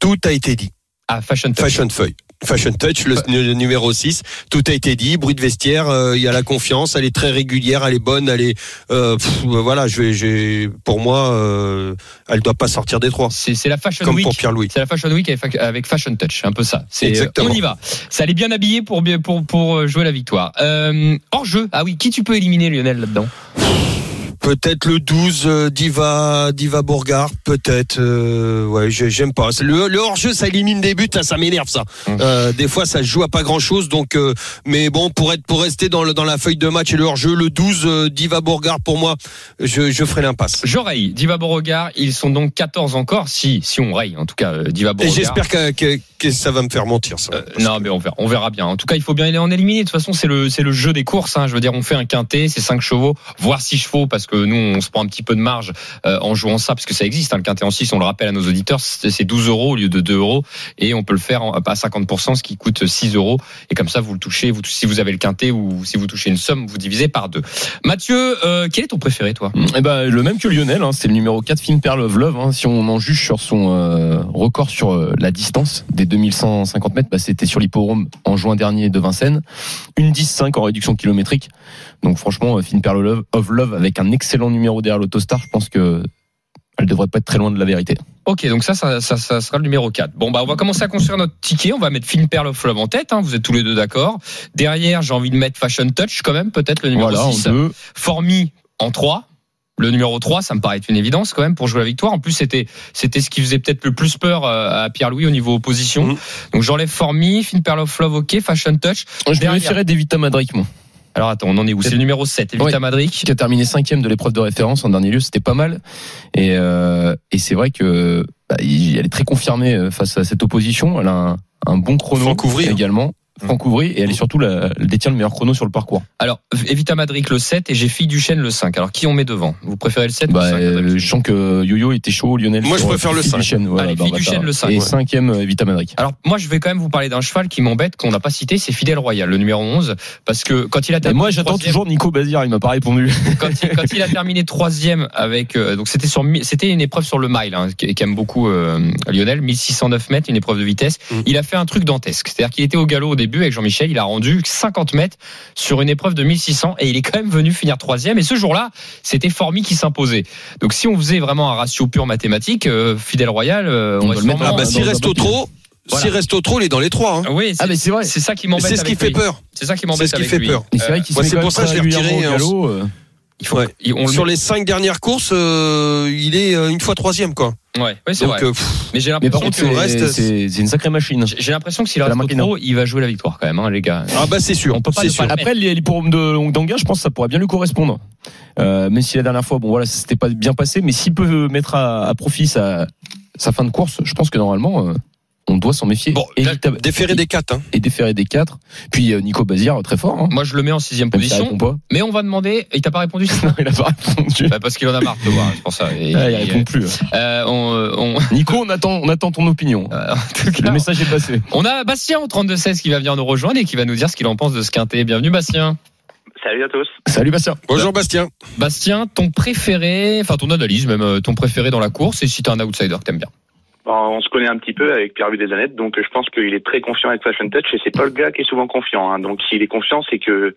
Tout a été dit. Ah, Fashion Touch. Fashion Feuille. Fashion Touch, le, le numéro 6. Tout a été dit. Bruit de vestiaire, euh, il y a la confiance, elle est très régulière, elle est bonne, elle est. euh, pff, voilà, je vais, j'ai, pour moi, euh, elle doit pas sortir des trois. C'est la Fashion Comme Week. pour Pierre-Louis. C'est la Fashion Week avec, avec Fashion Touch, un peu ça. Exactement. on y va. Ça allait bien habillé pour pour pour jouer la victoire. Euh, hors jeu. Ah oui, qui tu peux éliminer Lionel là-dedans? Peut-être le 12 euh, Diva Diva Bourgard, peut-être. euh, ouais, j'ai- j'aime pas. Le, le hors-jeu, ça élimine des buts, ça, ça m'énerve ça. Hum. Euh, des fois, ça se joue à pas grand-chose. Donc, euh, mais bon, pour être pour rester dans le, dans la feuille de match et le hors-jeu, le 12 euh, Diva Bourgard, pour moi, je, je ferai l'impasse. J'oreille, Diva Beauregard, ils sont donc 14 encore, si si on raye en tout cas Diva Et Beauregard. j'espère que, que, que ça va me faire mentir ça. Non, mais on verra, on verra bien. En tout cas, il faut bien aller en éliminer. De toute façon, c'est le, c'est le jeu des courses. Hein. Je veux dire, on fait un quintet, c'est 5 chevaux, voire 6 chevaux, parce que nous, on se prend un petit peu de marge euh, en jouant ça, parce que ça existe. Hein, le quintet en 6, on le rappelle à nos auditeurs, c'est c'est 12 euros au lieu de 2 euros, et on peut le faire à 50%, ce qui coûte 6 euros. Et comme ça, vous le touchez. Si vous avez le quintet ou si vous touchez une somme, vous divisez par deux. Mathieu, euh, quel est ton préféré, toi? Eh ben, le même que Lionel, hein, c'est le numéro 4 Finn Pearl of Love. hein. si on en juge sur son euh, record sur la distance des 2150 mètres, bah, c'était sur l'hippodrome en juin dernier de Vincennes. Une 10-5 en réduction kilométrique. Donc franchement, euh, Finn Pearl of Love, avec un excellent numéro derrière l'Autostar, je pense que elle devrait pas être très loin de la vérité. Ok, donc ça, ça, ça, ça sera le numéro 4. Bon, bah, on va commencer à construire notre ticket. On va mettre Finn Pearl of Love en tête. Hein, vous êtes tous les deux d'accord. Derrière, j'ai envie de mettre Fashion Touch quand même, peut-être le numéro voilà, 6. en. Formi en 3. Le numéro 3, ça me paraît être une évidence quand même pour jouer la victoire. En plus, c'était c'était ce qui faisait peut-être le plus peur euh, à Pierre-Louis au niveau opposition. Mhm. Donc j'enlève Formi, Finn Pearl of Love, ok, Fashion Touch. Je méfierais d'Evita Madrick, moi. Alors attends, on en est où? C'est le numéro 7, Evita Ouais. Madrid. qui a terminé cinquième de l'épreuve de référence en dernier lieu, c'était pas mal. Et, euh, et c'est vrai que bah, il- elle est très confirmée euh, face à cette opposition. Elle a un, un bon chrono Franck Ouvry, hein. également. Franck Ouvry, et elle est surtout la, elle détient le meilleur chrono sur le parcours. Alors, Evita Madrid le 7 et j'ai Fille du Chêne le 5. Alors, qui on met devant? Vous préférez le 7 ou Bah, le 5 euh, je sens que Yo-Yo était chaud, Lionel. Moi, je sur, préfère euh, le Fille 5. Duchesne, voilà, Allez, Fille Barbata. Duchesne, le 5, Et ouais. cinquième, euh, Vita Madrid. Alors, moi, je vais quand même vous parler d'un cheval qui m'embête, qu'on n'a pas cité, c'est Fidèle Royal, le numéro 11. Parce que quand il a Et terminé moi, j'attends troisième- toujours Nico Bazir, il m'a pas répondu. quand il, quand il a terminé troisième avec euh, donc c'était sur mi- c'était une épreuve sur le mile hein, qu'aime beaucoup euh, Lionel 1609 mètres une épreuve de vitesse Mm. il a fait un truc dantesque c'est-à-dire qu'il était au galop au début avec Jean-Michel il a rendu 50 mètres sur une épreuve de 1600 et il est quand même venu finir troisième et ce jour-là c'était Formi qui s'imposait donc si on faisait vraiment un ratio pur mathématique euh, Fidèle Royal euh, On va le mettre Ah bah dans s'il reste au trop, Voilà. s'il reste au trop, il est dans les trois. hein. oui Ah, mais c'est vrai. c'est ça qui m'embête C'est ce qui fait lui. peur. c'est ça qui m'embête C'est ce qui fait lui. peur. C'est vrai Euh, pour ça que je l'ai retiré, euh. Il faut Ouais. il- on Sur les cinq dernières courses, euh, il est euh, une fois troisième, quoi. ouais, ouais, c'est vrai euh, mais j'ai l'impression contre, que reste, c'est- une sacrée machine. J'ai l'impression que s'il reste Marquina. trop, il va jouer la victoire quand même, hein, les gars. ah bah c'est sûr. On peut pas sûr. pas- Après, l'hipporome de d'Anguin, je pense que ça pourrait bien lui correspondre. Euh, même si la dernière fois, bon voilà, ça s'était pas bien passé, mais s'il peut mettre à, à profit sa, sa fin de course, je pense que normalement, euh, on doit s'en méfier. Bon, et, là, Déféré des quatre. Hein. et déférer des quatre. Puis euh, Nico Bazir, très fort. Hein. Moi, je le mets en sixième Même position. pas. Mais on va demander. Il t'a pas répondu Non, il a pas répondu. Bah, Parce qu'il en a marre de voir, c'est pour ça. Et- Ah, il et- répond plus. euh, on, on- Nico, on attend, on attend ton opinion. euh, en tout cas, Le message est passé. on a Bastien au 32-16 qui va venir nous rejoindre et qui va nous dire ce qu'il en pense de ce quintet. Bienvenue, Bastien. Salut à tous. Salut Bastien. Bonjour Bastien. Bastien, ton préféré, enfin ton analyse même, euh, ton préféré dans la course et si t'es un outsider que t'aimes bien. On se connaît un petit peu avec Pierre des Annettes, donc je pense qu'il est très confiant avec Fashion Touch et c'est pas le gars qui est souvent confiant. hein. Donc s'il est confiant, c'est que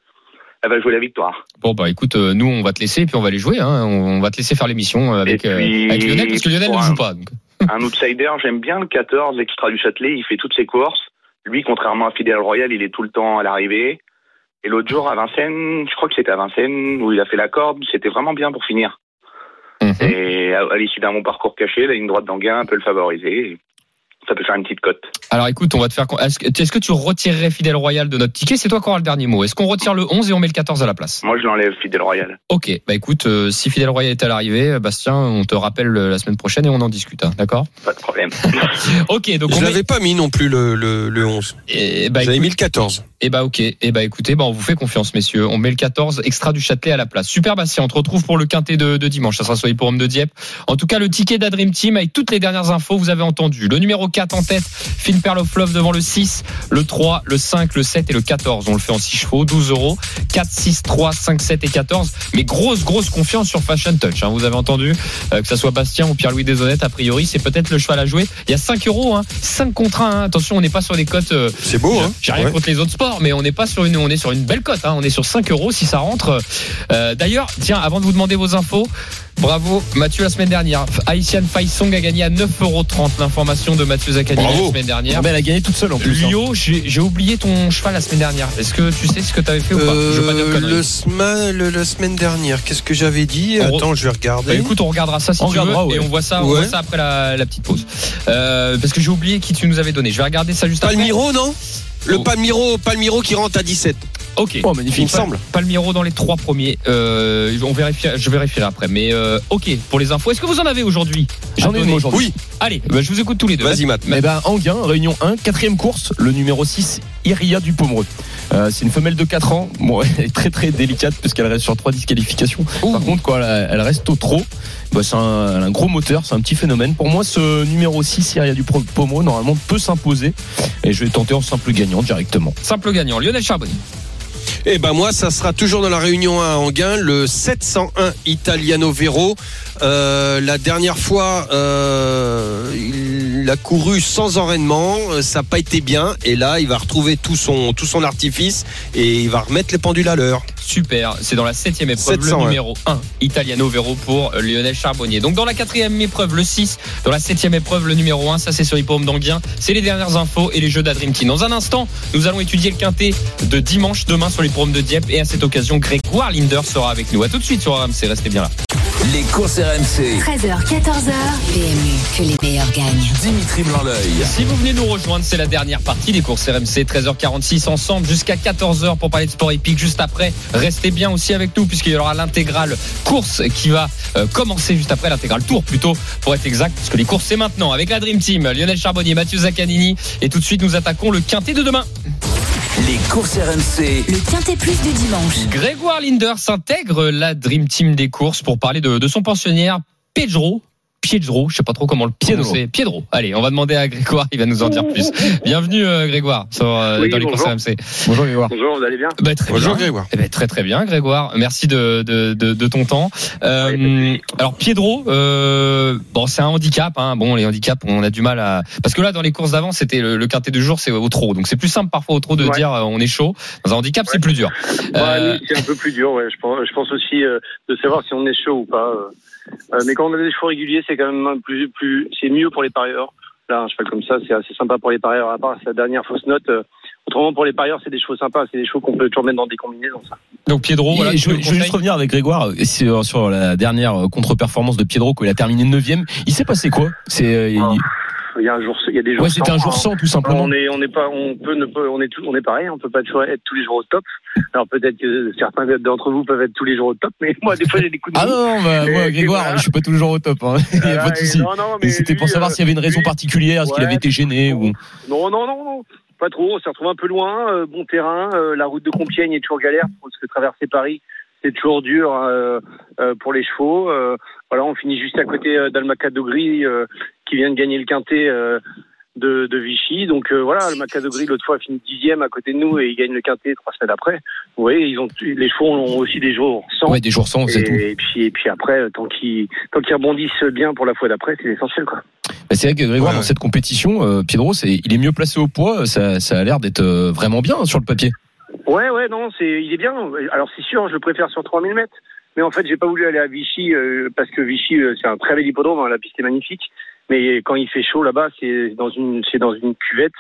elle va jouer la victoire. Bon, bah écoute, euh, nous, on va te laisser et puis on va aller jouer. Hein. On, on va te laisser faire l'émission euh, avec, puis, euh, avec Lionel parce que Lionel ne joue un- pas. donc. Un outsider, j'aime bien le 14 extra du Châtelet, il fait toutes ses courses. Lui, contrairement à Fidel Royal, il est tout le temps à l'arrivée. Et l'autre jour à Vincennes, je crois que c'était à Vincennes où il a fait la corde, c'était vraiment bien pour finir. Mhm. Et à, l'issue d'un bon parcours caché, la ligne droite d'Anguin peut le favoriser. Et Ça peut faire une petite cote. Alors écoute, on va te faire. Est-ce que, est-ce que tu retirerais Fidèle Royal de notre ticket? C'est toi qui auras le dernier mot. Est-ce qu'on retire le 11 et on met le 14 à la place? Moi, je l'enlève Fidel Royal. Ok, bah écoute, euh, si Fidèle Royal est à l'arrivée, euh, Bastien, on te rappelle euh, la semaine prochaine et on en discute, hein, d'accord? Pas de problème. Ok, donc Je on met- l'avais pas mis non plus le, le, le 11. Eh bah, J'avais mis le 14. Eh bah ok, eh bah écoutez, bah on vous fait confiance messieurs. On met le 14 extra du Châtelet à la place. Super Bastien, on te retrouve pour le quintet de, de dimanche. Ça sera sur l'hipporome de Dieppe. En tout cas, le ticket d'Adream Team avec toutes les dernières infos, vous avez entendu. Le numéro 4 en tête, of Love devant le 6, le 3, le 5, le 7 et le 14. On le fait en 6 chevaux, 12 euros. 4, 6, 3, 5, 7 et 14. Mais grosse, grosse confiance sur Fashion Touch. hein. Vous avez entendu, euh, que ça soit Bastien ou Pierre-Louis Deshonnêtes, a priori, c'est peut-être le cheval à jouer. Il y a 5 euros, hein. 5 contre 1. hein. Attention, on n'est pas sur des cotes. euh, C'est beau, hein j'ai rien Ouais. contre les autres sports, mais on n'est pas sur une, on est sur une belle cote. Hein. On est sur 5 euros si ça rentre. Euh, D'ailleurs, tiens, avant de vous demander vos infos, bravo Mathieu la semaine dernière. Haïtian Faisong a gagné à 9,30 euros l'information de Mathieu Zaccanini la semaine dernière. Ah, mais elle a gagné toute seule en plus. hein. Lio, j'ai j'ai oublié ton cheval la semaine dernière. Est-ce que tu sais ce que tu avais fait ou pas Je veux pas dire de Euh, conneries. le, sema- le- la semaine dernière, qu'est-ce que j'avais dit On Attends, je vais Bah, regarder. écoute, on regardera ça si On tu regardera, veux ouais. et on voit ça, on Ouais. voit ça après la, la petite pause. Euh, parce que j'ai oublié qui tu nous avais donné. Je vais regarder ça juste après. Palmiro, non? Le Oh. Palmiro, Palmiro qui rentre à 17. Ok. Oh, Il magnifique. me semble. Palmiro dans les trois premiers. Euh, on vérifie, je vérifierai après. Mais euh, ok, pour les infos, est-ce que vous en avez aujourd'hui? J'en ai une aujourd'hui. Oui, Allez, bah, je vous écoute tous les deux. vas-y, Matt. Eh ben, Anguin, Réunion 1, quatrième course, le numéro 6, Iria du Pomereux. Euh, c'est une femelle de 4 ans. Bon, elle est très très délicate parce qu'elle reste sur trois disqualifications. Par contre, quoi, elle, reste au trot. Bah, c'est un, gros moteur, c'est un petit phénomène. Pour moi, ce numéro 6, Iria du Pomereux, normalement, peut s'imposer. Et je vais tenter en simple gagnant directement. Simple gagnant, Lionel Charbonnier. Eh ben moi, ça sera toujours dans la réunion 1 à Anguin, le 701 Italiano Vero. Euh, la dernière fois, euh, il a couru sans enraînement, euh, ça n'a pas été bien, et là, il va retrouver tout son tout son artifice et il va remettre les pendules à l'heure. Super, c'est dans la septième épreuve, 700, le numéro 1, Italiano Vero pour Lionel Charbonnier. Donc dans la quatrième épreuve, le 6, dans la septième épreuve, le numéro 1, ça c'est sur l'hippodrome d'Anguien. C'est les dernières infos et les jeux Team. Dans un instant, nous allons étudier le quintet de dimanche demain sur l'hippodrome de Dieppe et à cette occasion, Grégoire Linder sera avec nous. À tout de suite sur RMC, restez bien là. Les courses RMC. 13h, 14h. PMU, que les meilleurs gagnent. Dimitri Blanc-L'œil. Si vous venez nous rejoindre, c'est la dernière partie des courses RMC, 13h46 ensemble jusqu'à 14h pour parler de sport épique. Juste après, restez bien aussi avec nous puisqu'il y aura l'intégrale course qui va euh, commencer juste après, l'intégrale tour plutôt pour être exact, parce que les courses c'est maintenant avec la Dream Team, Lionel Charbonnier, Mathieu Zaccanini et tout de suite nous attaquons le quintet de demain. Les courses RMC. Le Quintet Plus du dimanche. Grégoire Linder s'intègre la Dream Team des courses pour parler de, de son pensionnaire Pedro. Piedro, je sais pas trop comment le prononcer. Piedro. Allez, on va demander à Grégoire, il va nous en dire plus. Bienvenue euh, Grégoire sur, euh, Oui, dans les courses bonjour. RMC. Bonjour Grégoire. Bonjour, vous allez bien Bah, très Bonjour bien. Grégoire. Eh ben, très très bien Grégoire, merci de, de, de, de ton temps. Euh, alors Piedro, euh, bon c'est un handicap, hein. bon les handicaps on a du mal à parce que là dans les courses d'avant c'était le, le quintet de jour c'est au trot donc c'est plus simple parfois au trot de Ouais. dire euh, on est chaud. Dans un handicap c'est plus dur. Euh, Ouais, C'est un peu plus dur, ouais. Je pense, je pense aussi euh, de savoir si on est chaud ou pas. Euh. Mais quand on a des chevaux réguliers, c'est quand même plus, plus, c'est mieux pour les parieurs. Là, un cheval comme ça, c'est assez sympa pour les parieurs. À part sa dernière fausse note. euh, autrement, pour les parieurs, c'est des chevaux sympas. C'est des chevaux qu'on peut toujours mettre dans des combinaisons. Ça. donc Piedro, voilà, je, je veux juste revenir avec Grégoire euh, sur, sur la dernière contre-performance de Piedro, où il a terminé 9 Il s'est passé quoi? C'est euh, Ah, Il y a un jour, il y a des jours. Ouais, c'était un sans, jour hein. sans, tout simplement. On est, on n'est pas, on peut ne pas, on est tout, on est pareil, on peut pas être tous les jours au top. Alors peut-être que certains d'entre vous peuvent être tous les jours au top, mais moi des fois j'ai des coups de Ah non, bah, Et moi, Grégoire, voilà. je suis pas toujours au top. Hein. Il y a Voilà, pas de souci. C'était pour savoir euh, s'il y avait une raison lui- particulière, est-ce qu'il avait été gêné ou. Non, non, non, non, pas trop. On s'est retrouvé un peu loin, euh, bon terrain. euh, la route de Compiègne est toujours galère parce que traverser Paris, c'est toujours dur euh, pour les chevaux. Voilà, on finit juste à côté d'Almacadogri euh, qui vient de gagner le quintet. euh, de, de Vichy, donc euh, voilà, le Macadogri l'autre fois a fini dixième à côté de nous et il gagne le quintet trois semaines après. Vous voyez, ils ont les chevaux ont aussi des jours sans. Ouais, des jours sans, c'est tout. et, puis et puis après, euh, tant qu'ils tant qu'ils rebondissent bien pour la fois d'après, c'est l'essentiel quoi. Bah, c'est vrai que Grégoire, Ouais, dans ouais. cette compétition, euh, Piedro, c'est, il est mieux placé au poids. Ça, ça a l'air d'être euh, vraiment bien hein, sur le papier. Ouais, ouais, non, c'est, il est bien. Alors c'est sûr, je le préfère sur 3000 mètres. Mais en fait, j'ai pas voulu aller à Vichy euh, parce que Vichy, euh, c'est un très bel hippodrome. hein, la piste est magnifique. Mais quand il fait chaud là-bas, c'est dans une, c'est dans une cuvette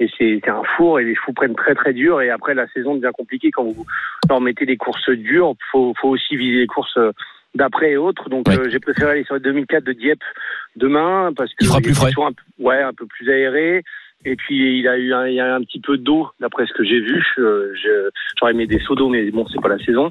et c'est, un four et les chevaux prennent très très dur. Et après, la saison devient compliquée quand vous leur mettez des courses dures. Faut, faut aussi viser les courses euh, d'après et autres. Donc Ouais. euh, j'ai préféré aller sur le 2004 de Dieppe demain parce que Il fera plus frais. un ouais, un peu plus aéré. Et puis il a eu un, il y a un petit peu d'eau d'après ce que j'ai vu. Euh, J'aurais aimé des seaux d'eau, mais bon, c'est pas la saison.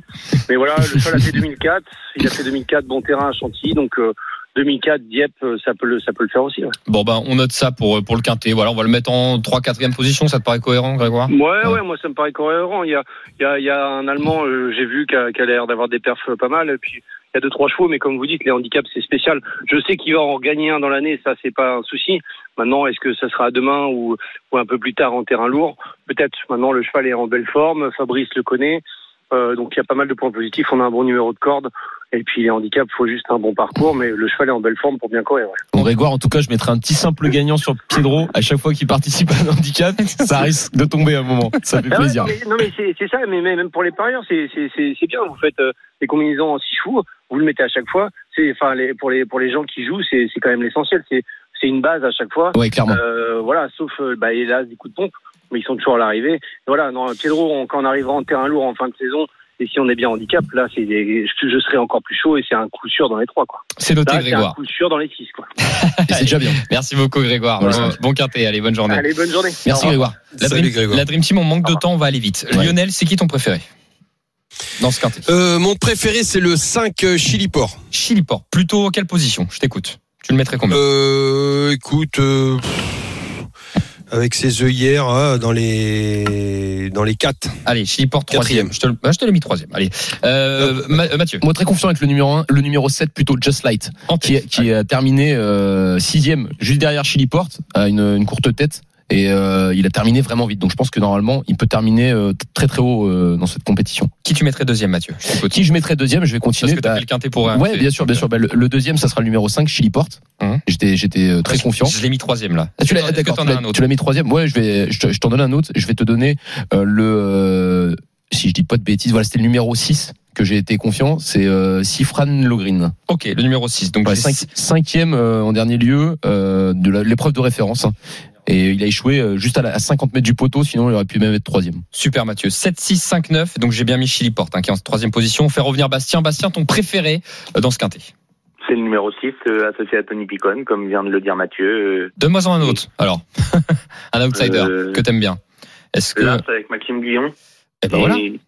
Mais voilà, le cheval a fait 2004. Il a fait 2004, bon terrain à Chantilly. Donc euh, 2004, Dieppe, euh, ça peut le, ça peut le faire aussi. Ouais, Bon ben on note ça pour pour le quintet. Voilà, on va le mettre en 3 4 position, ça te paraît cohérent Grégoire? Ouais, ouais, moi ça me paraît cohérent. Il y a, il y a, il y a un Allemand, euh, j'ai vu, qui a, qui a l'air d'avoir des perfs pas mal. Et puis il y a deux trois chevaux, mais comme vous dites, les handicaps c'est spécial. Je sais qu'il va en gagner un dans l'année, ça c'est pas un souci. Maintenant, est-ce que ça sera demain ou, ou un peu plus tard en terrain lourd? Peut-être. Maintenant, le cheval est en belle forme. Fabrice le connaît. Euh, donc il y a pas mal de points positifs. On a un bon numéro de corde. Et puis les handicaps, faut juste un bon parcours. Mais le cheval est en belle forme pour bien courir. ouais. Bon, Grégoire, en tout cas, je mettrai un petit simple gagnant sur Piedro à chaque fois qu'il participe à un handicap. Ça risque de tomber à un moment. Ça fait Ah ouais, plaisir. non, mais, non, mais c'est c'est ça, mais mais même pour les parieurs, c'est c'est- c'est- c'est bien. Vous faites euh, les combinaisons en six chevaux, vous le mettez à chaque fois. C'est enfin les, pour les pour les gens qui jouent, c'est c'est quand même l'essentiel. C'est c'est une base à chaque fois. Ouais, clairement. Euh, voilà, sauf euh, bah, hélas des coups de pompe, mais ils sont toujours à l'arrivée. Voilà, non, Piedro, on- quand on arrivera en terrain lourd en fin de saison, et si on est bien handicap, là, c'est des- je, serai encore plus chaud et c'est un coup sûr dans les trois, quoi. C'est noté Là, c'est un Grégoire. coup sûr dans les six, quoi. C'est déjà bien. Merci beaucoup Grégoire. Voilà. Bon, bon quintet, allez bonne journée. Allez, bonne journée. Merci Grégoire. La Salut, Dream, Grégoire. la Dream Team, on manque de temps, on va aller vite. Ouais. Lionel, c'est qui ton préféré dans ce quintet? Euh, mon préféré, c'est le 5 euh, Chiliport. Chiliport. Plutôt quelle position? Je t'écoute. Tu le mettrais combien? Euh, écoute, euh, avec ses œillères hein, dans les dans les 4. Allez, Chiliport troisième. Quatrième. Je te, le- bah, je te l'ai mis troisième. Allez, euh, Ma- euh, Mathieu. Moi, très confiant avec le numéro 1, le numéro 7 plutôt Just Light, En qui, qui a terminé euh, sixième, juste derrière Chiliport, à une, une courte tête. Et euh, il a terminé vraiment vite. Donc je pense que normalement, il peut terminer euh, très très haut euh, dans cette compétition. Qui tu mettrais deuxième, Mathieu? Je. Qui je mettrais deuxième? Je vais Parce continuer. que t'as Bah, fait le quintet pour un. ouais, bien sûr, bien sûr. Bah, le, le deuxième, ça sera le numéro 5, Chiliport. Hum. J'étais j'étais euh, très Je- confiant. Je l'ai mis troisième là. Ah, tu l'as d'accord, tu as mis troisième? Ouais, je vais, je, te- je t'en donne un autre. Je vais te donner le, si je dis pas de bêtises, voilà, c'était le numéro 6 que j'ai été confiant. C'est euh, Sifran Logreen. Ok, le numéro 6. Donc Ouais, cinq- cinquième euh, en dernier lieu euh, de l'épreuve de référence. hein. Et il a échoué euh, juste à, la- à 50 mètres du poteau, sinon il aurait pu même être troisième. Super Mathieu. 7, 6, 5, 9. Donc j'ai bien mis Chili Porte hein, qui est en troisième position. On fait revenir Bastien. Bastien, ton préféré euh, dans ce quintet C'est le numéro 6, euh, associé à Tony Picon, comme vient de le dire Mathieu. Donne-moi un autre. Alors, un outsider Euh, que t'aimes bien. Est-ce que avec Maxime Guillon. Eh ben voilà. Et-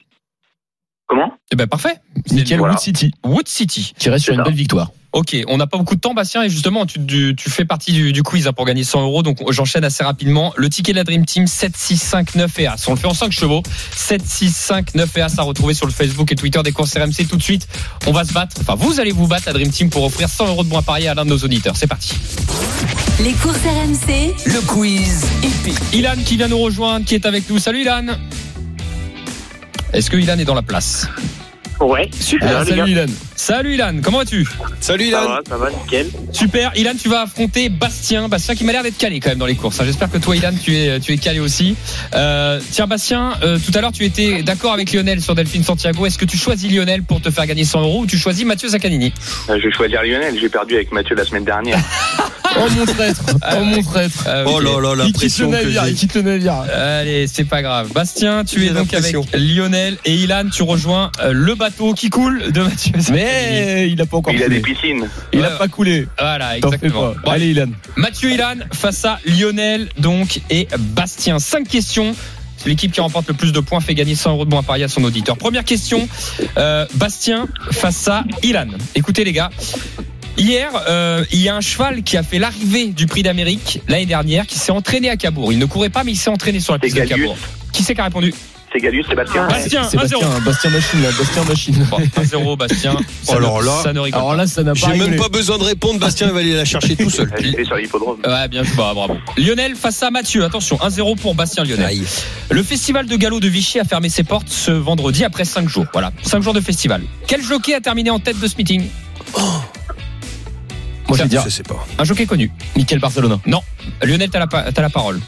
Comment? Eh ben parfait. Nickel Voilà. Wood City, Wood City. qui reste sur une ça. belle victoire. Ok, on n'a pas beaucoup de temps, Bastien, et justement, tu, tu, tu fais partie du, du quiz hein, pour gagner 100 euros. Donc, j'enchaîne assez rapidement. Le ticket de la Dream Team 7, 6, 5, 9 et As. On le fait en 5 chevaux. 7, 6, 5, 9 et As à retrouver sur le Facebook et Twitter des courses RMC tout de suite. On va se battre. Enfin, vous allez vous battre, la Dream Team, pour offrir 100 euros de bons à parier à l'un de nos auditeurs. C'est parti. Les courses RMC, Le quiz épique. Ilan qui vient nous rejoindre, qui est avec nous. Salut Ilan. Est-ce que Ilan est dans la place? Ouais. Super. Ah, salut Ilan. Salut Ilan, comment vas-tu? Salut Ça Ilan. va, ça va, nickel. Super, Ilan, tu vas affronter Bastien. Bastien qui m'a l'air d'être calé quand même dans les courses. hein. J'espère que toi, Ilan, tu es, tu es calé aussi. Euh, tiens, Bastien, euh, tout à l'heure, tu étais d'accord avec Lionel sur Delphine Santiago. Est-ce que tu choisis Lionel pour te faire gagner 100 euros ou tu choisis Mathieu Zaccanini Euh, Je vais choisir Lionel. J'ai perdu avec Mathieu la semaine dernière. Oh mon traître, oh mon traître. Euh, Oh là là, la Il quitte le pression que navire, il quitte le navire. Allez, c'est pas grave. Bastien, tu es donc avec. Lionel et Ilan. Tu rejoins le bateau qui coule de Mathieu. Zaccanini. Mais il a pas encore Il a des piscines. Il a Ouais. pas coulé. Voilà, exactement. Bon, Allez Ilan. Mathieu Ilan face à Lionel donc et Bastien. Cinq questions. C'est l'équipe qui remporte le plus de points fait gagner 100 euros de bons à parier à son auditeur. Première question, euh, Bastien face à Ilan. Écoutez les gars, hier euh, il y a un cheval qui a fait l'arrivée du Prix d'Amérique l'année dernière, qui s'est entraîné à Cabourg. Il ne courait pas mais il s'est entraîné sur la piste de. Cabourg. Qui c'est qui a répondu? C'est Galus, Sébastien. Bastien, C'est 1-0. Bastien, Bastien Machine là, Bastien Machine. Bon, 1-0 Bastien. Ça, Alors ne, là- ça ne rigole Alors pas. là, ça n'a pas J'ai même pas besoin de répondre. Bastien il va aller la chercher tout seul. J'étais sur l'hippodrome. Ouais, bien joué, bah, bravo. Lionel face à Mathieu. Attention, 1-0 pour Bastien Lionel. Aïe. Le festival de galop de Vichy a fermé ses portes ce vendredi après 5 jours. Voilà, 5 jours de festival. Quel jockey a terminé en tête de ce meeting Moi je vais dire Je sais pas. Un jockey connu. Michael Barcelona. Non. Lionel, t'as la, pa- t'as la parole.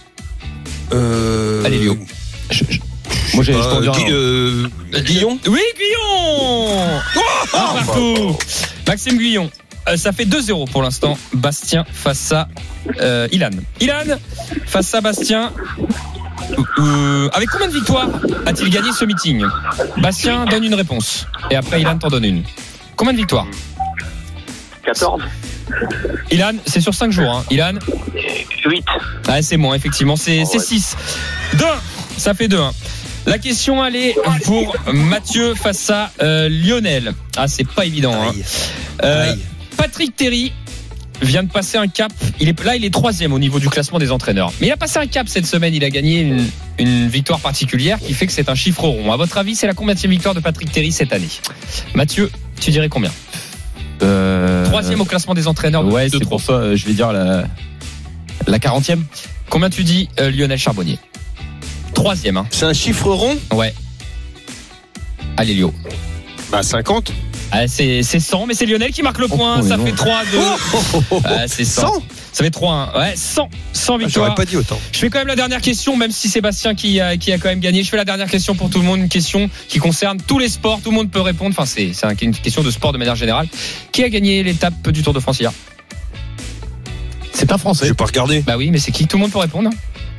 Euh... Allez, Léo. Je- je- Moi j'ai Euh, euh, Guillon Oui, Guillon Un partout Maxime Guillon. Euh, ça fait 2-0 pour l'instant. Bastien face à euh, Ilan. Ilan face à Bastien. Euh, avec combien de victoires a-t-il gagné ce meeting? Bastien donne une réponse. Et après, Ilan t'en donne une. Combien de victoires? 14 Ilan, c'est sur 5 jours. Hein. Ilan 8 Ah, c'est moins, effectivement. C'est Oh, ouais. 6. 2 Ça fait 2 La question, elle est pour Mathieu face à euh, Lionel. Ah, c'est pas évident. hein. Euh. Patrick Terry vient de passer un cap. Il est, là, il est troisième au niveau du classement des entraîneurs. Mais il a passé un cap cette semaine. Il a gagné une, une victoire particulière qui fait que c'est un chiffre rond. À votre avis, c'est la combienième victoire de Patrick Terry cette année? Mathieu, tu dirais combien? Euh, Troisième au classement des entraîneurs de Ouais, c'est trop. pour ça, je vais dire la, la 40e. Combien tu dis euh, Lionel Charbonnier? Troisième, hein. C'est un chiffre rond Ouais. Allez, Lio. Bah 50. Ah, c'est c'est 100, mais c'est Lionel qui marque le point. Oh, ça non. fait 3 2 Oh, oh, oh, oh. Ah, c'est 100. 100 Ça fait 3 1. Ouais, 100. 100 Ah, victoires. J'aurais pas dit autant. Je fais quand même la dernière question, même si Sébastien qui a, qui a quand même gagné. Je fais la dernière question pour tout le monde, une question qui concerne tous les sports. Tout le monde peut répondre. Enfin, c'est c'est un- une question de sport de manière générale. Qui a gagné l'étape du Tour de France hier? C'est un Je Français. vais pas regarder. Bah oui, mais c'est qui? Tout le monde peut répondre.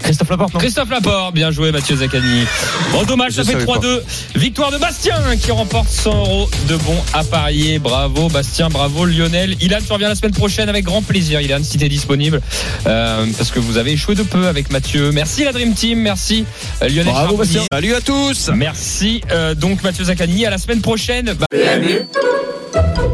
Christophe Laporte, non Christophe Laporte, bien joué Mathieu Zaccani. Bon dommage, ça fait savais 3-2. Victoire de Bastien qui remporte 100 euros de bons à parier. Bravo Bastien, bravo Lionel. Ilan, tu reviens la semaine prochaine avec grand plaisir. Ilan, si t'es disponible, Euh, parce que vous avez échoué de peu avec Mathieu. Merci la Dream Team, merci euh, Lionel. Bravo, Charbonnier. Bastien. Salut à tous. Merci euh, donc Mathieu Zaccani. À la semaine prochaine. Bah,